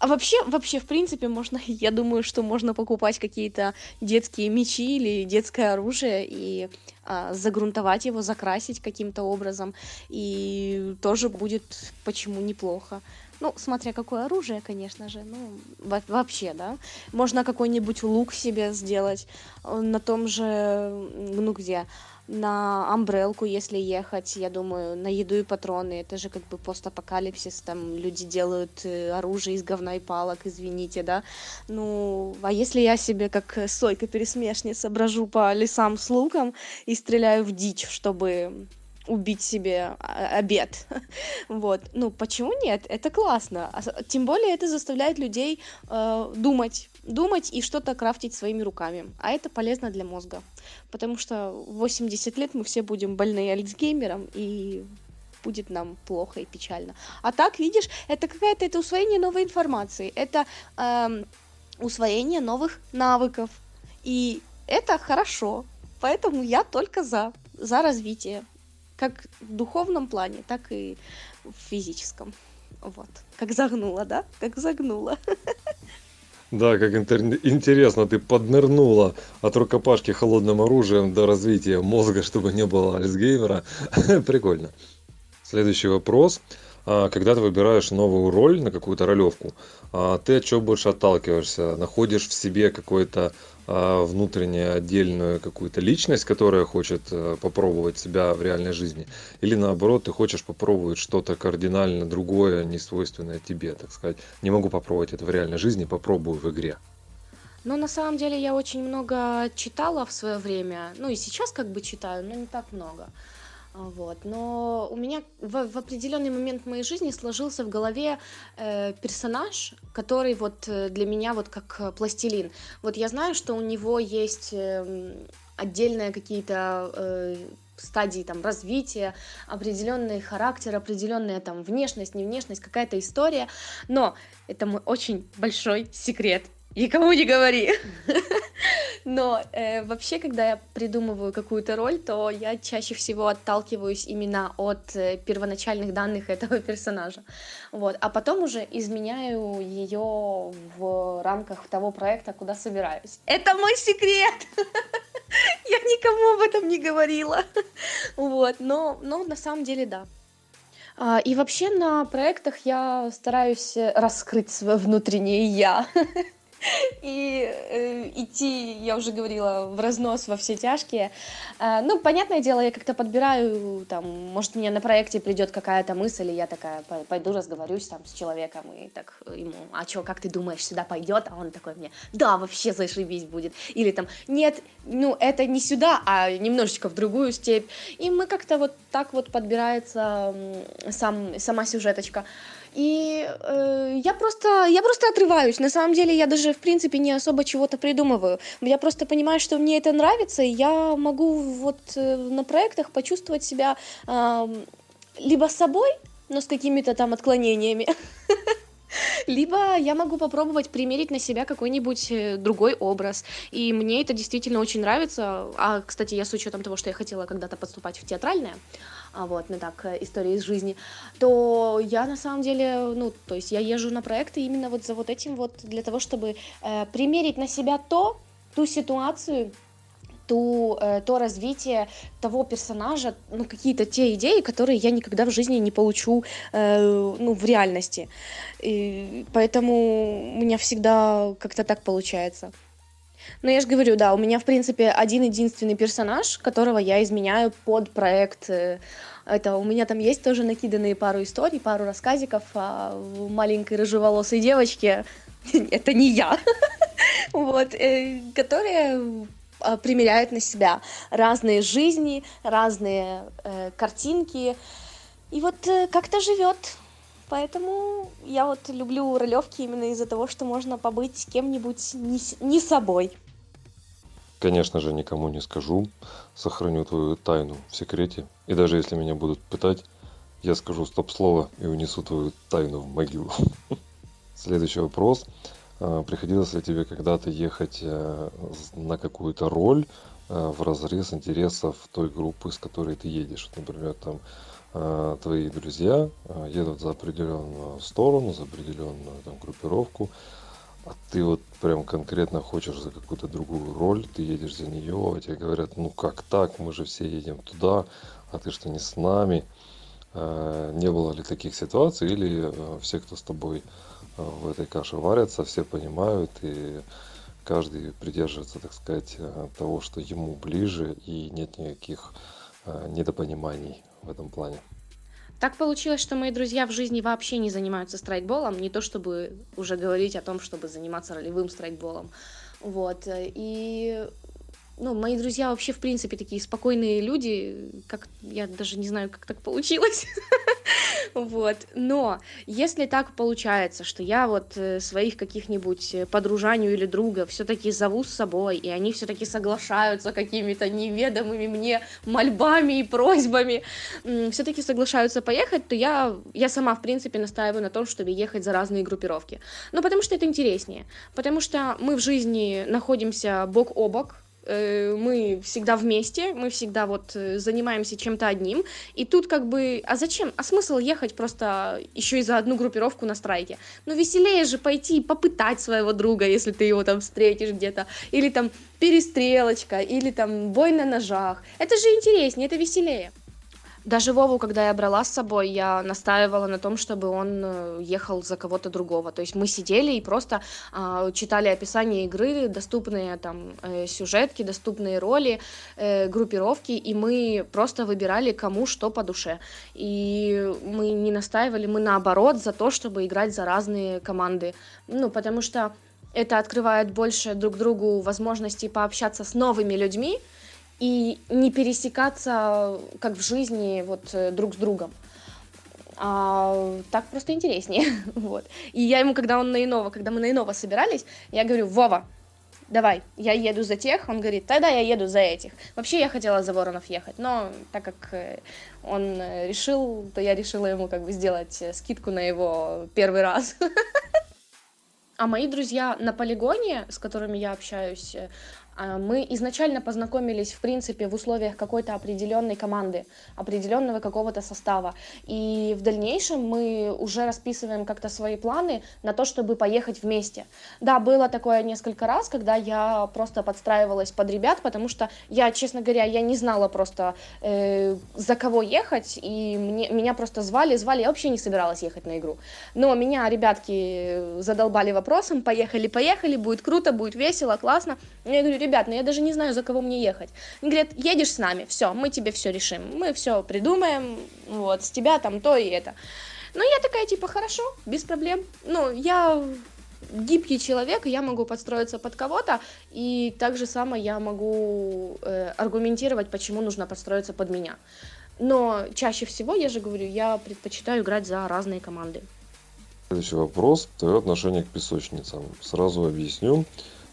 а вообще, вообще, в принципе, можно, я думаю, что можно покупать какие-то детские мечи или детское оружие и а, загрунтовать его, закрасить каким-то образом, и тоже будет почему неплохо. Ну, смотря какое оружие, конечно же. Ну, во- вообще, да. Можно какой-нибудь лук себе сделать э, на том же, ну где, на Амбрелку, если ехать, я думаю, на еду и патроны. Это же как бы постапокалипсис, там люди делают э, оружие из говна и палок, извините, да. Ну, а если я себе как сойка-пересмешница брожу по лесам с луком и стреляю в дичь, чтобы убить себе а, обед. вот. Ну, почему нет? Это классно. Тем более это заставляет людей э, думать. Думать и что-то крафтить своими руками. А это полезно для мозга. Потому что в 80 лет мы все будем больны альцгеймером и будет нам плохо и печально. А так, видишь, это какая-то это усвоение новой информации, это э, усвоение новых навыков. И это хорошо. Поэтому я только за, за развитие как в духовном плане, так и в физическом. Вот. Как загнула, да? Как загнула. Да, как интер- интересно, ты поднырнула от рукопашки холодным оружием до развития мозга, чтобы не было Альцгеймера. Прикольно. Следующий вопрос. А, когда ты выбираешь новую роль на какую-то ролевку, а, ты от чего больше отталкиваешься? Находишь в себе какой-то внутреннюю отдельную какую-то личность, которая хочет э, попробовать себя в реальной жизни, или наоборот, ты хочешь попробовать что-то кардинально другое, не свойственное тебе, так сказать. Не могу попробовать это в реальной жизни, попробую в игре. Ну, на самом деле, я очень много читала в свое время. Ну, и сейчас как бы читаю, но не так много. Вот. Но у меня в, в определенный момент моей жизни сложился в голове э, персонаж, который вот э, для меня вот как пластилин. Вот я знаю, что у него есть э, отдельные какие-то э, стадии там развития, определенный характер, определенная там внешность, не внешность, какая-то история. Но это мой очень большой секрет. Никому не говори. Но э, вообще, когда я придумываю какую-то роль, то я чаще всего отталкиваюсь именно от э, первоначальных данных этого персонажа. Вот. А потом уже изменяю ее в рамках того проекта, куда собираюсь. Это мой секрет! Я никому об этом не говорила. Вот. Но, но на самом деле, да. А, и вообще на проектах я стараюсь раскрыть свое внутреннее я. и э, идти, я уже говорила, в разнос во все тяжкие. Э, ну, понятное дело, я как-то подбираю, там, может, мне на проекте придет какая-то мысль, и я такая пойду разговорюсь там с человеком, и так ему, а что, как ты думаешь, сюда пойдет? А он такой мне, да, вообще зашибись будет. Или там, нет, ну, это не сюда, а немножечко в другую степь. И мы как-то вот так вот подбирается сам, сама сюжеточка. И э, я просто, я просто отрываюсь. На самом деле я даже в принципе не особо чего-то придумываю. Я просто понимаю, что мне это нравится, и я могу вот э, на проектах почувствовать себя э, либо собой, но с какими-то там отклонениями. Либо я могу попробовать примерить на себя какой-нибудь э, другой образ. И мне это действительно очень нравится. А, кстати, я с учетом того, что я хотела когда-то поступать в театральное, вот, ну так, э, истории из жизни, то я на самом деле, ну, то есть я езжу на проекты именно вот за вот этим вот, для того, чтобы э, примерить на себя то, ту ситуацию, ту, э, то развитие того персонажа, ну, какие-то те идеи, которые я никогда в жизни не получу, э, ну, в реальности. И поэтому у меня всегда как-то так получается. Но я же говорю, да, у меня, в принципе, один единственный персонаж, которого я изменяю под проект. Э, это у меня там есть тоже накиданные пару историй, пару рассказиков о маленькой рыжеволосой девочке. Это не я. Вот, э, которая примеряют на себя разные жизни, разные э, картинки. И вот как-то живет Поэтому я вот люблю ролевки именно из-за того, что можно побыть кем-нибудь не, не собой. Конечно же, никому не скажу. Сохраню твою тайну в секрете. И даже если меня будут пытать, я скажу стоп-слово и унесу твою тайну в могилу. Следующий вопрос. А, приходилось ли тебе когда-то ехать э, на какую-то роль э, в разрез интересов той группы, с которой ты едешь? Например, там твои друзья э, едут за определенную сторону, за определенную там, группировку, а ты вот прям конкретно хочешь за какую-то другую роль, ты едешь за нее, а тебе говорят, ну как так, мы же все едем туда, а ты что не с нами. Э, не было ли таких ситуаций, или э, все, кто с тобой э, в этой каше варятся, все понимают и каждый придерживается, так сказать, того, что ему ближе, и нет никаких недопониманий в этом плане. Так получилось, что мои друзья в жизни вообще не занимаются страйкболом, не то чтобы уже говорить о том, чтобы заниматься ролевым страйкболом. Вот. И ну, мои друзья вообще, в принципе, такие спокойные люди, как я даже не знаю, как так получилось. Вот. Но если так получается, что я вот э, своих каких-нибудь э, подружанию или друга все-таки зову с собой, и они все-таки соглашаются какими-то неведомыми мне мольбами и просьбами, все-таки соглашаются поехать, то я, я сама, в принципе, настаиваю на том, чтобы ехать за разные группировки. Ну, потому что это интереснее. Потому что мы в жизни находимся бок о бок, Э, мы всегда вместе, мы всегда вот э, занимаемся чем-то одним, и тут как бы, а зачем, а смысл ехать просто еще и за одну группировку на страйке? Ну веселее же пойти и попытать своего друга, если ты его там встретишь где-то, или там перестрелочка, или там бой на ножах, это же интереснее, это веселее. Даже Вову, когда я брала с собой, я настаивала на том, чтобы он э, ехал за кого-то другого. То есть мы сидели и просто э, читали описание игры, доступные там э, сюжетки, доступные роли, э, группировки, и мы просто выбирали, кому что по душе. И мы не настаивали, мы наоборот за то, чтобы играть за разные команды. Ну, потому что это открывает больше друг другу возможностей пообщаться с новыми людьми, и не пересекаться, как в жизни, вот э, друг с другом. А, так просто интереснее, вот. И я ему, когда он на Инова, когда мы на Инова собирались, я говорю, Вова, давай, я еду за тех, он говорит, тогда я еду за этих. Вообще я хотела за Воронов ехать, но так как э, он э, решил, то я решила ему как бы сделать скидку на его первый раз. А мои друзья на полигоне, с которыми я общаюсь, мы изначально познакомились, в принципе, в условиях какой-то определенной команды, определенного какого-то состава. И в дальнейшем мы уже расписываем как-то свои планы на то, чтобы поехать вместе. Да, было такое несколько раз, когда я просто подстраивалась под ребят, потому что я, честно говоря, я не знала просто, э, за кого ехать, и мне, меня просто звали, звали, я вообще не собиралась ехать на игру. Но меня ребятки задолбали вопросом, поехали, поехали, будет круто, будет весело, классно. Я говорю, ребят, ну я даже не знаю, за кого мне ехать. Они говорят, едешь с нами, все, мы тебе все решим, мы все придумаем, вот, с тебя там то и это. Ну, я такая, типа, хорошо, без проблем. Ну, я гибкий человек, я могу подстроиться под кого-то, и так же самое я могу э, аргументировать, почему нужно подстроиться под меня. Но чаще всего, я же говорю, я предпочитаю играть за разные команды. Следующий вопрос. Твое отношение к песочницам. Сразу объясню.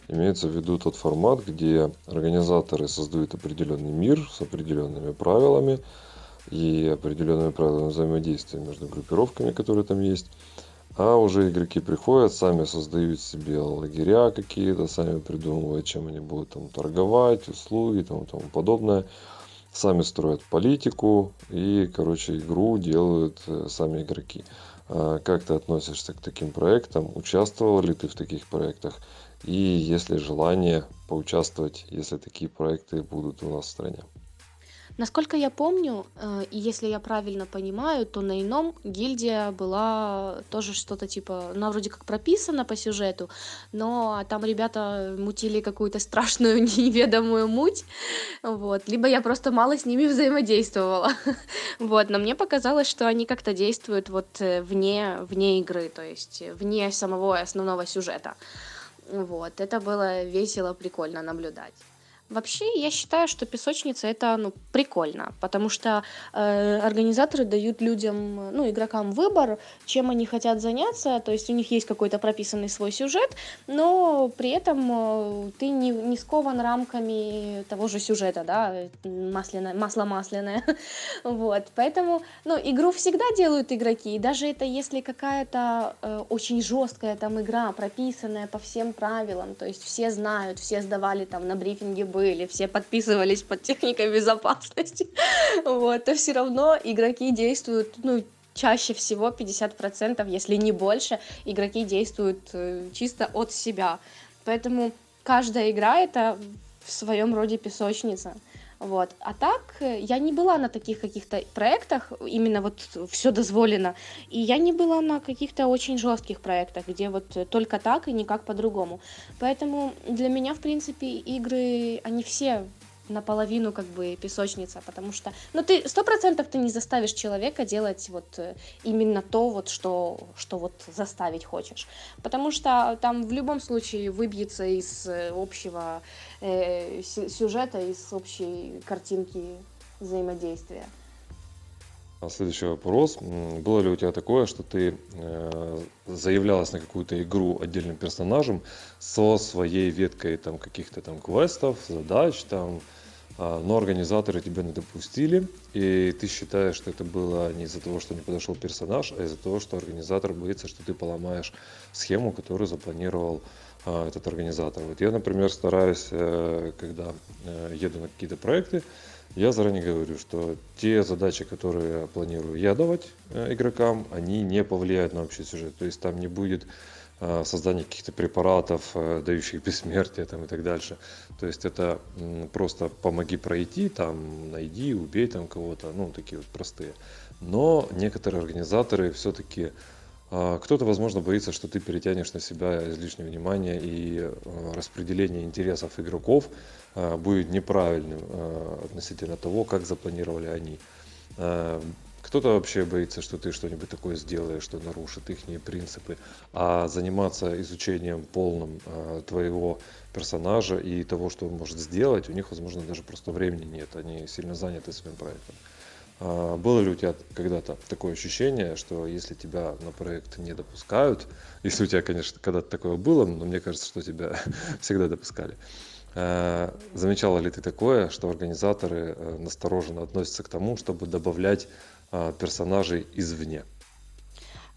Имеется в виду тот формат, где организаторы создают определенный мир с определенными правилами и определенными правилами взаимодействия между группировками, которые там есть. А уже игроки приходят, сами создают себе лагеря какие-то, сами придумывают, чем они будут там торговать, услуги и тому, тому подобное. Сами строят политику и, короче, игру делают э, сами игроки. А как ты относишься к таким проектам? Участвовал ли ты в таких проектах? И есть ли желание поучаствовать, если такие проекты будут у нас в стране? Насколько я помню, э, и если я правильно понимаю, то на ином гильдия была тоже что-то типа, она вроде как прописана по сюжету, но там ребята мутили какую-то страшную неведомую муть, вот, либо я просто мало с ними взаимодействовала, вот, но мне показалось, что они как-то действуют вот э, вне, вне игры, то есть вне самого основного сюжета. Вот, это было весело, прикольно наблюдать. Вообще, я считаю, что песочница это ну, прикольно, потому что э, организаторы дают людям, ну, игрокам выбор, чем они хотят заняться, то есть у них есть какой-то прописанный свой сюжет, но при этом э, ты не, не скован рамками того же сюжета, да, масляное, масло масляное, вот, поэтому, ну, игру всегда делают игроки, и даже это если какая-то э, очень жесткая там игра, прописанная по всем правилам, то есть все знают, все сдавали там на брифинге были, все подписывались под техникой безопасности, вот, то все равно игроки действуют, ну, чаще всего 50%, если не больше, игроки действуют э, чисто от себя. Поэтому каждая игра это в своем роде песочница. Вот. А так, э, я не была на таких каких-то проектах, именно вот все дозволено, и я не была на каких-то очень жестких проектах, где вот только так и никак по-другому. Поэтому для меня, в принципе, игры, они все наполовину как бы песочница, потому что, ну ты сто процентов ты не заставишь человека делать вот э, именно то вот что что вот заставить хочешь, потому что там в любом случае выбьется из э, общего э, сюжета, из общей картинки взаимодействия. А следующий вопрос. Было ли у тебя такое, что ты э, заявлялась на какую-то игру отдельным персонажем со своей веткой там каких-то там квестов, задач, там, а, но организаторы тебя не допустили, и ты считаешь, что это было не из-за того, что не подошел персонаж, а из-за того, что организатор боится, что ты поломаешь схему, которую запланировал а, этот организатор. Вот я, например, стараюсь, э, когда э, еду на какие-то проекты, я заранее говорю, что те задачи, которые планирую я давать э, игрокам, они не повлияют на общий сюжет. То есть там не будет Э, создание каких-то препаратов, э, дающих бессмертие там, и так дальше. То есть это просто помоги пройти, там, найди, убей там кого-то, ну, такие вот простые. Но некоторые организаторы все-таки кто-то, возможно, боится, что ты перетянешь на себя излишнее внимание и распределение интересов игроков будет неправильным относительно того, как запланировали они. Кто-то вообще боится, что ты что-нибудь такое сделаешь, что нарушит их принципы. А заниматься изучением полным твоего персонажа и того, что он может сделать, у них, возможно, даже просто времени нет. Они сильно заняты своим проектом. А было ли у тебя когда-то такое ощущение, что если тебя на проект не допускают, если у тебя, конечно, когда-то такое было, но мне кажется, что тебя всегда допускали, э, замечала ли ты такое, что организаторы э, настороженно относятся к тому, чтобы добавлять а, персонажей извне.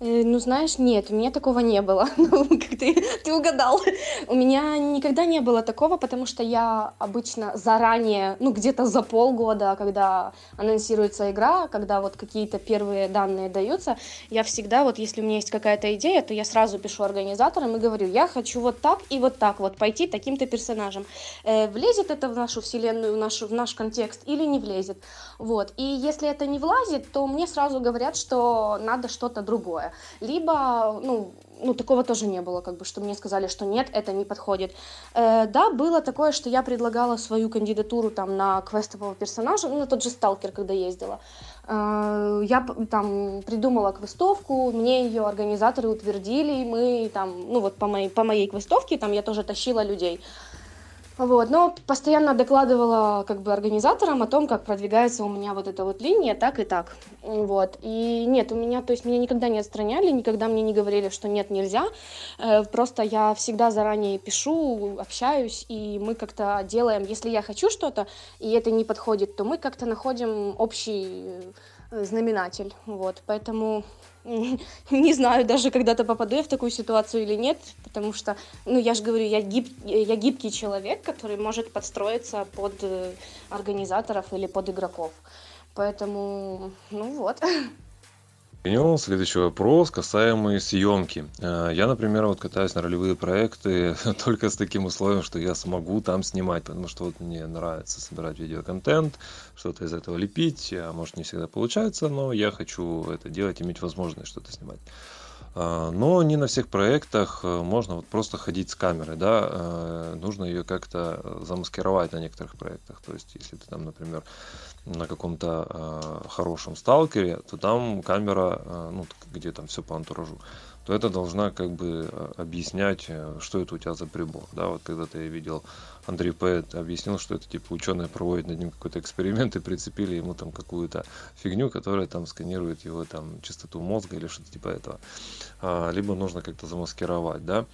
Э, ну, знаешь, нет, у меня такого не было. Ну, как ты, ты угадал. У меня никогда не было такого, потому что я обычно заранее, ну, где-то за полгода, когда анонсируется игра, когда вот какие-то первые данные даются, я всегда, вот если у меня есть какая-то идея, то я сразу пишу организаторам и говорю, я хочу вот так и вот так вот пойти таким-то персонажем. Э, влезет это в нашу вселенную, в, нашу, в наш контекст или не влезет? Вот. И если это не влазит, то мне сразу говорят, что надо что-то другое. Либо, ну, ну, такого тоже не было, как бы, что мне сказали, что нет, это не подходит. Э, да, было такое, что я предлагала свою кандидатуру там на квестового персонажа, ну, на тот же Сталкер, когда ездила. Э, я там придумала квестовку, мне ее организаторы утвердили, мы там, ну, вот по моей, по моей квестовке там я тоже тащила людей. Вот, но постоянно докладывала как бы организаторам о том, как продвигается у меня вот эта вот линия, так и так. Вот. И нет, у меня, то есть меня никогда не отстраняли, никогда мне не говорили, что нет, нельзя. Э, просто я всегда заранее пишу, общаюсь, и мы как-то делаем, если я хочу что-то, и это не подходит, то мы как-то находим общий знаменатель. Вот. Поэтому не знаю даже когда-то попаду я в такую ситуацию или нет, потому что, ну, я же говорю, я, гиб, я гибкий человек, который может подстроиться под э, организаторов или под игроков. Поэтому, ну вот. Перейдем следующий вопрос, касаемый съемки. Э, я, например, вот катаюсь на ролевые проекты только с таким условием, что я смогу там снимать, потому что вот мне нравится собирать видеоконтент, что-то из этого лепить, а может не всегда получается, но я хочу это делать, иметь возможность что-то снимать. Э, но не на всех проектах э, можно вот просто ходить с камерой, да, нужно ее как-то замаскировать на некоторых проектах. То есть, если ты там, например, на каком-то э, хорошем сталкере, то там камера, э, ну, где там все по антуражу, то это должна как бы э, объяснять, э, что это у тебя за прибор. Да, вот когда-то я видел, Андрей Поэт объяснил, что это типа ученые проводят над ним какой-то эксперимент и прицепили ему там какую-то фигню, которая там сканирует его там частоту мозга или что-то типа этого. А, либо нужно как-то замаскировать, да.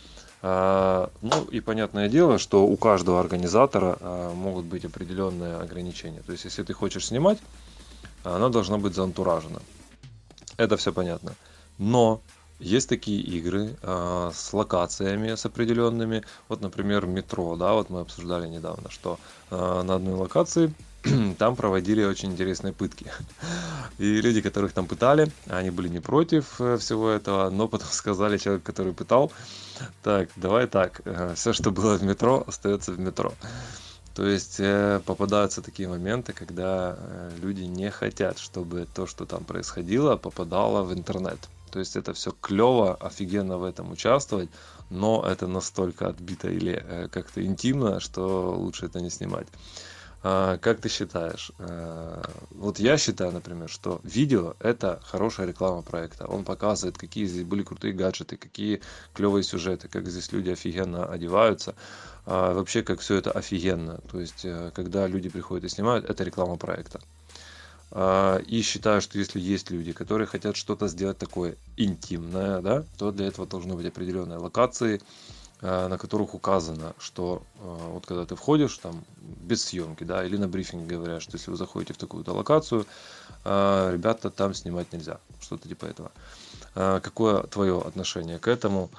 А, ну и понятное дело, что у каждого организатора а, могут быть определенные ограничения. То есть, если ты хочешь снимать, она должна быть заантуражена. Это все понятно. Но есть такие игры э, с локациями, с определенными. Вот, например, метро, да, вот мы обсуждали недавно, что э, на одной локации там проводили очень интересные пытки. И люди, которых там пытали, они были не против э, всего этого, но потом сказали человек, который пытал, так, давай так, э, все, что было в метро, остается в метро. То есть э, попадаются такие моменты, когда люди не хотят, чтобы то, что там происходило, попадало в интернет. То есть это все клево, офигенно в этом участвовать, но это настолько отбито или э, как-то интимно, что лучше это не снимать. А, как ты считаешь? Э, вот я считаю, например, что видео это хорошая реклама проекта. Он показывает, какие здесь были крутые гаджеты, какие клевые сюжеты, как здесь люди офигенно одеваются. А, вообще, как все это офигенно. То есть, э, когда люди приходят и снимают, это реклама проекта. А, и считаю, что если есть люди, которые хотят что-то сделать такое интимное, да, то для этого должны быть определенные локации, а, на которых указано, что а, вот когда ты входишь там без съемки, да, или на брифинге говорят, что если вы заходите в такую-то локацию, ребята там снимать нельзя, что-то типа этого. Какое твое отношение к этому?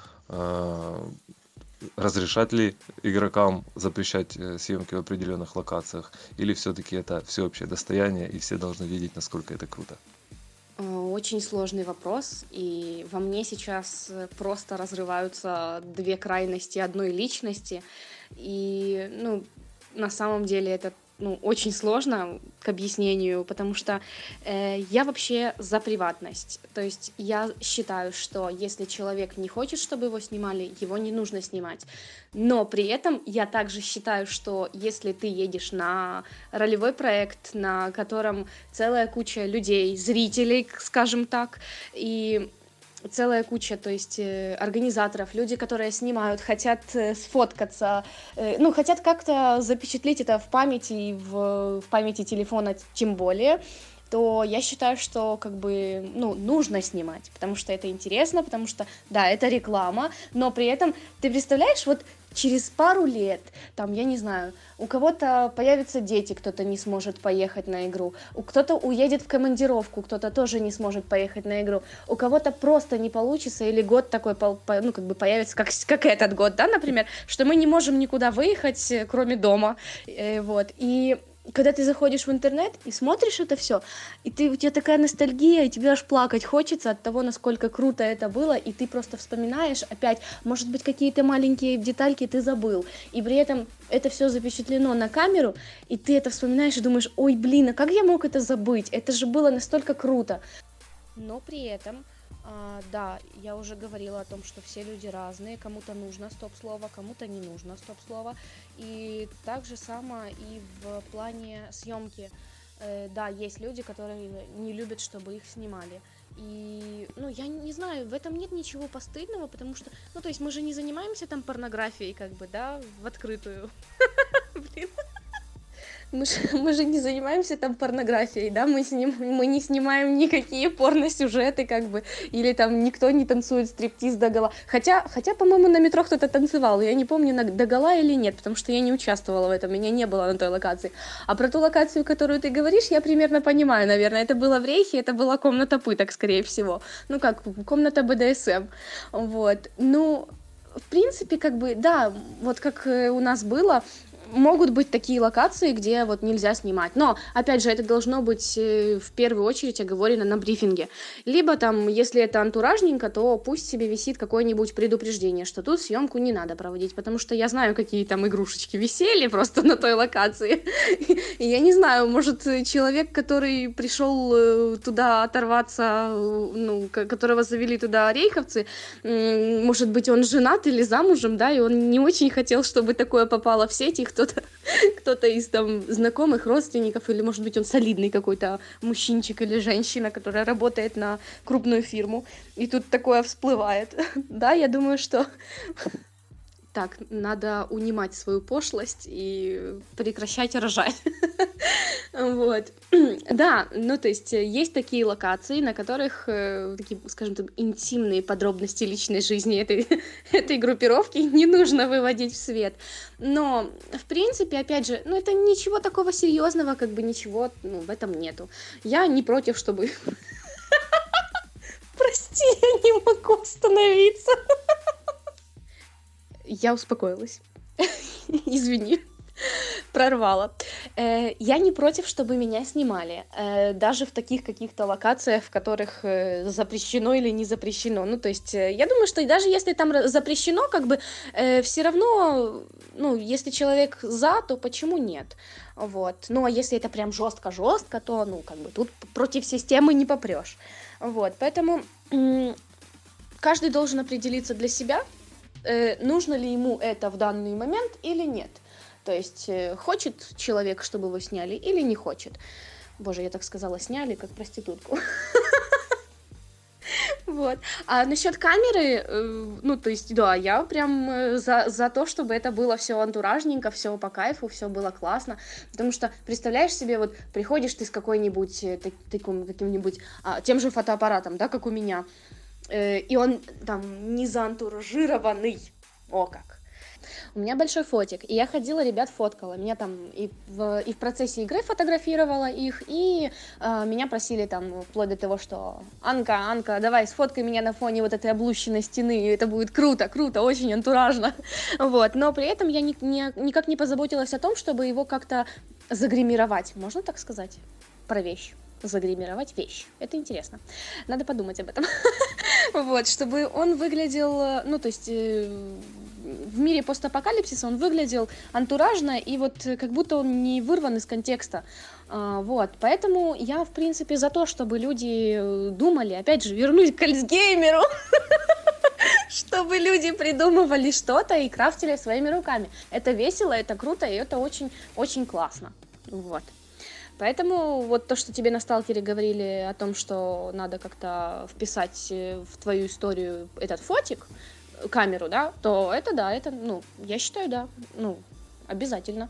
Разрешать ли игрокам запрещать э, съемки в определенных локациях, или все-таки это всеобщее достояние, и все должны видеть, насколько это круто? Э, очень сложный вопрос, и во мне сейчас э, просто разрываются две крайности одной личности, и, ну, на самом деле это ну, очень сложно к объяснению, потому что э, я вообще за приватность. То есть я считаю, что если человек не хочет, чтобы его снимали, его не нужно снимать. Но при этом я также считаю, что если ты едешь на ролевой проект, на котором целая куча людей, зрителей, скажем так, и целая куча, то есть э, организаторов, люди, которые снимают, хотят э, сфоткаться, э, ну, хотят как-то запечатлеть это в памяти, в, в памяти телефона тем более, то я считаю, что как бы, ну, нужно снимать, потому что это интересно, потому что, да, это реклама, но при этом, ты представляешь, вот через пару лет, там, я не знаю, у кого-то появятся дети, кто-то не сможет поехать на игру, у кто-то уедет в командировку, кто-то тоже не сможет поехать на игру, у кого-то просто не получится, или год такой, ну, как бы появится, как, как этот год, да, например, что мы не можем никуда выехать, э, кроме дома, э, вот, и когда ты заходишь в интернет и смотришь это все, и ты, у тебя такая ностальгия, и тебе аж плакать хочется от того, насколько круто это было, и ты просто вспоминаешь опять, может быть, какие-то маленькие детальки ты забыл, и при этом это все запечатлено на камеру, и ты это вспоминаешь и думаешь, ой, блин, а как я мог это забыть? Это же было настолько круто. Но при этом а, да, я уже говорила о том, что все люди разные, кому-то нужно стоп-слово, кому-то не нужно стоп-слово. И так же само и в плане съемки. Э, да, есть люди, которые не любят, чтобы их снимали. И, ну, я не знаю, в этом нет ничего постыдного, потому что, ну, то есть мы же не занимаемся там порнографией, как бы, да, в открытую. Блин мы же, мы же не занимаемся там порнографией, да, мы, сним, мы не снимаем никакие порно-сюжеты, как бы, или там никто не танцует стриптиз до гола. Хотя, хотя по-моему, на метро кто-то танцевал, я не помню, на, до гола или нет, потому что я не участвовала в этом, меня не было на той локации. А про ту локацию, которую ты говоришь, я примерно понимаю, наверное, это было в Рейхе, это была комната пыток, скорее всего. Ну как, комната БДСМ. Вот. Ну, в принципе, как бы, да, вот как э, у нас было, могут быть такие локации, где вот нельзя снимать. Но, опять же, это должно быть э, в первую очередь оговорено на брифинге. Либо там, если это антуражненько, то пусть себе висит какое-нибудь предупреждение, что тут съемку не надо проводить, потому что я знаю, какие там игрушечки висели просто на той локации. Я не знаю, может, человек, который пришел э, туда оторваться, э, ну, которого завели туда рейховцы, может быть, он женат или замужем, да, и он не очень хотел, чтобы такое попало в сеть, и кто-то кто-то из там знакомых, родственников, или, может быть, он солидный какой-то мужчинчик или женщина, которая работает на крупную фирму, и тут такое всплывает. Да, я думаю, что так, надо унимать свою пошлость и прекращать рожать. Вот. Да, ну то есть э, есть такие локации, на которых э, такие, скажем так, интимные подробности личной жизни этой, этой группировки не нужно выводить в свет. Но, в принципе, опять же, ну это ничего такого серьезного, как бы ничего ну, в этом нету. Я не против, чтобы... Прости, я не могу остановиться. Я успокоилась. Извини. Прорвало. Э, я не против, чтобы меня снимали, э, даже в таких каких-то локациях, в которых э, запрещено или не запрещено. Ну, то есть, я думаю, что даже если там запрещено, как бы все равно, ну, если человек за, то почему нет? Вот. Ну, а если это прям жестко-жестко, то, ну, как бы тут против системы не попрешь. Вот. Поэтому каждый должен определиться для себя, нужно ли ему это в данный момент или нет. То есть э, хочет человек, чтобы его сняли, или не хочет. Боже, я так сказала, сняли, как проститутку. Вот. А насчет камеры, э, ну, то есть, да, я прям э, за, за то, чтобы это было все антуражненько, все по кайфу, все было классно. Потому что, представляешь себе, вот приходишь ты с какой-нибудь таким, каким-нибудь, а, тем же фотоаппаратом, да, как у меня, э, и он там не заантуражированный. О как. У меня большой фотик, и я ходила, ребят фоткала. Меня там и в, и в процессе игры фотографировала их, и э, меня просили там вплоть до того, что Анка, Анка, давай сфоткай меня на фоне вот этой облущенной стены, и это будет круто, круто, очень антуражно. Вот, но при этом я ни, ни, никак не позаботилась о том, чтобы его как-то загримировать, можно так сказать, про вещь загримировать вещь. Это интересно. Надо подумать об этом. Вот, чтобы он выглядел, ну, то есть э, в мире постапокалипсиса он выглядел антуражно и вот как будто он не вырван из контекста. А, вот, поэтому я, в принципе, за то, чтобы люди э, думали, опять же, вернусь к Альцгеймеру, чтобы люди придумывали что-то и крафтили своими руками. Это весело, это круто, и это очень-очень классно. Вот. Поэтому вот то, что тебе на сталкере говорили о том, что надо как-то вписать э, в твою историю этот фотик, камеру, да, то это да, это, ну, я считаю, да, ну, обязательно.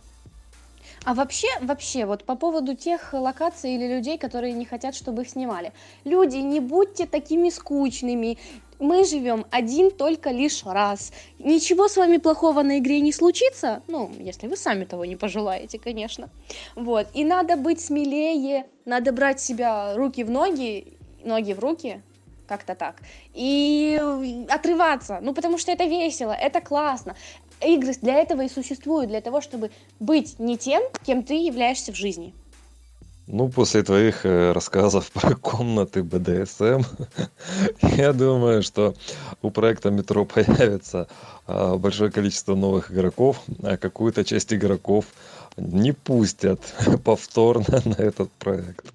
А вообще, вообще, вот по поводу тех локаций или людей, которые не хотят, чтобы их снимали. Люди, не будьте такими скучными. Мы живем один только лишь раз. Ничего с вами плохого на игре не случится, ну, если вы сами того не пожелаете, конечно. Вот, и надо быть смелее, надо брать себя руки в ноги, ноги в руки, как-то так. И отрываться, ну потому что это весело, это классно. Игры для этого и существуют, для того, чтобы быть не тем, кем ты являешься в жизни. Ну, после твоих э, рассказов про комнаты БДСМ, я думаю, что у проекта метро появится а, большое количество новых игроков, а какую-то часть игроков не пустят повторно на этот проект.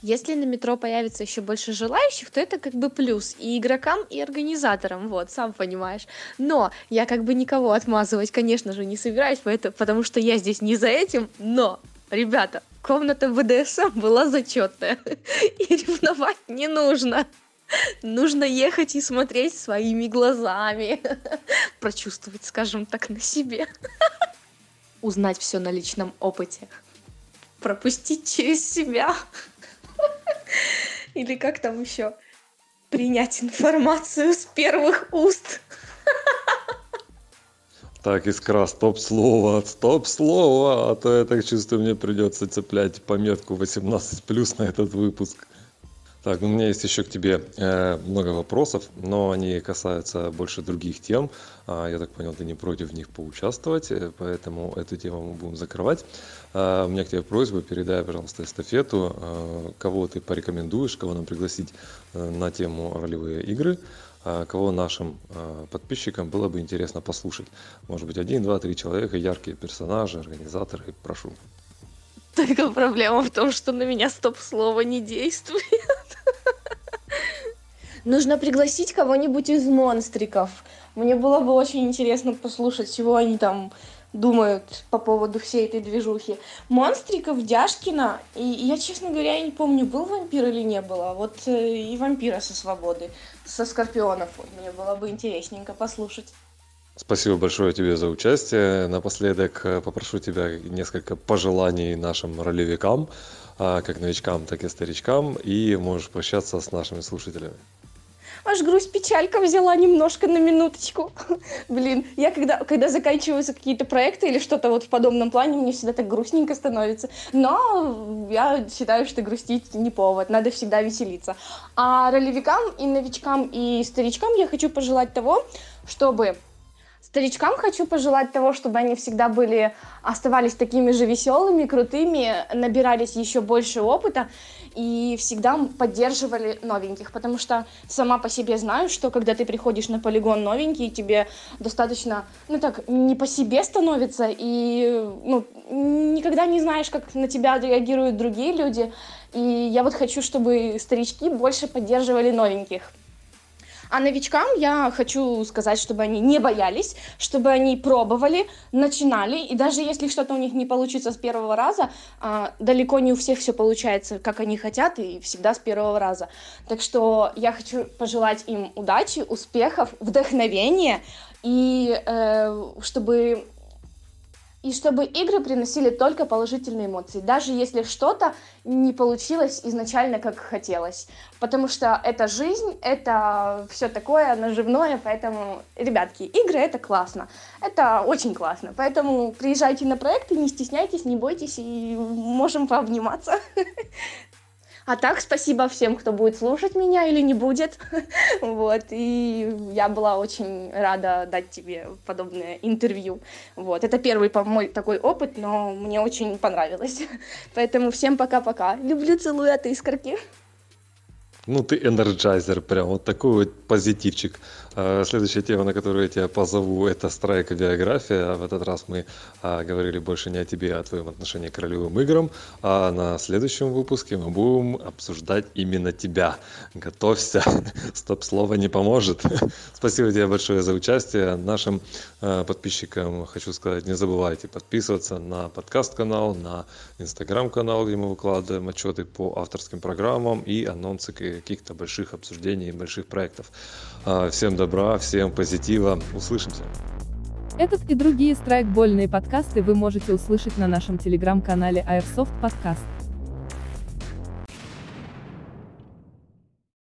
Если на метро появится еще больше желающих, то это как бы плюс и игрокам, и организаторам, вот, сам понимаешь. Но я как бы никого отмазывать, конечно же, не собираюсь, поэтому, потому что я здесь не за этим, но, ребята, комната БДСМ была зачетная, и ревновать не нужно. Нужно ехать и смотреть своими глазами, прочувствовать, скажем так, на себе, узнать все на личном опыте, пропустить через себя. Или как там еще? Принять информацию с первых уст. Так, Искра, стоп-слово, стоп-слово, а то я так чувствую, мне придется цеплять пометку 18+, на этот выпуск. Так, у меня есть еще к тебе э, много вопросов, но они касаются больше других тем. А, я так понял, ты не против в них поучаствовать, э, поэтому эту тему мы будем закрывать. А, у меня к тебе просьба, передай, пожалуйста, эстафету, а, кого ты порекомендуешь, кого нам пригласить э, на тему ролевые игры, кого нашим а, подписчикам было бы интересно послушать. Может быть, один, два, три человека, яркие персонажи, организаторы, прошу. Только проблема в том, что на меня стоп-слово не действует. Нужно пригласить кого-нибудь из монстриков. Мне было бы очень интересно послушать, чего они там думают по поводу всей этой движухи. Монстриков, Дяшкина, и, я, честно говоря, я не помню, был вампир или не было. Вот э, и вампира со свободы, со скорпионов. Мне было бы интересненько послушать. Спасибо большое тебе за участие. Напоследок э, попрошу тебя несколько пожеланий нашим ролевикам, а, как новичкам, так и старичкам, и можешь прощаться с нашими слушателями аж грусть печалька взяла немножко на минуточку. Блин, я когда, когда заканчиваются какие-то проекты или что-то вот в подобном плане, мне всегда так грустненько становится. Но я считаю, что грустить не повод, надо всегда веселиться. А ролевикам и новичкам и старичкам я хочу пожелать того, чтобы Старичкам хочу пожелать того, чтобы они всегда были, оставались такими же веселыми, крутыми, набирались еще больше опыта и всегда поддерживали новеньких, потому что сама по себе знаю, что когда ты приходишь на полигон новенький, тебе достаточно, ну так, не по себе становится, и ну, никогда не знаешь, как на тебя реагируют другие люди, и я вот хочу, чтобы старички больше поддерживали новеньких. А новичкам я хочу сказать, чтобы они не боялись, чтобы они пробовали, начинали, и даже если что-то у них не получится с первого раза, а, далеко не у всех все получается, как они хотят, и всегда с первого раза. Так что я хочу пожелать им удачи, успехов, вдохновения, и э, чтобы и чтобы игры приносили только положительные эмоции, даже если что-то не получилось изначально, как хотелось. Потому что это жизнь, это все такое наживное, поэтому, ребятки, игры это классно, это очень классно. Поэтому приезжайте на проекты, не стесняйтесь, не бойтесь, и можем пообниматься. А так, спасибо всем, кто будет слушать меня или не будет. Вот, и я была очень рада дать тебе подобное интервью. Вот, это первый мой такой опыт, но мне очень понравилось. Поэтому всем пока-пока. Люблю, целую от искорки. Ну, ты энерджайзер, прям вот такой вот позитивчик. А, следующая тема, на которую я тебя позову, это страйк биография. В этот раз мы а, говорили больше не о тебе, а о твоем отношении к ролевым играм. А на следующем выпуске мы будем обсуждать именно тебя. Готовься, стоп-слово не поможет. Спасибо тебе большое за участие. Нашим а, подписчикам хочу сказать, не забывайте подписываться на подкаст-канал, на инстаграм-канал, где мы выкладываем отчеты по авторским программам и анонсы каких-то больших обсуждений, больших проектов. Всем добра, всем позитива. Услышимся. Этот и другие страйкбольные подкасты вы можете услышать на нашем телеграм-канале Airsoft Podcast.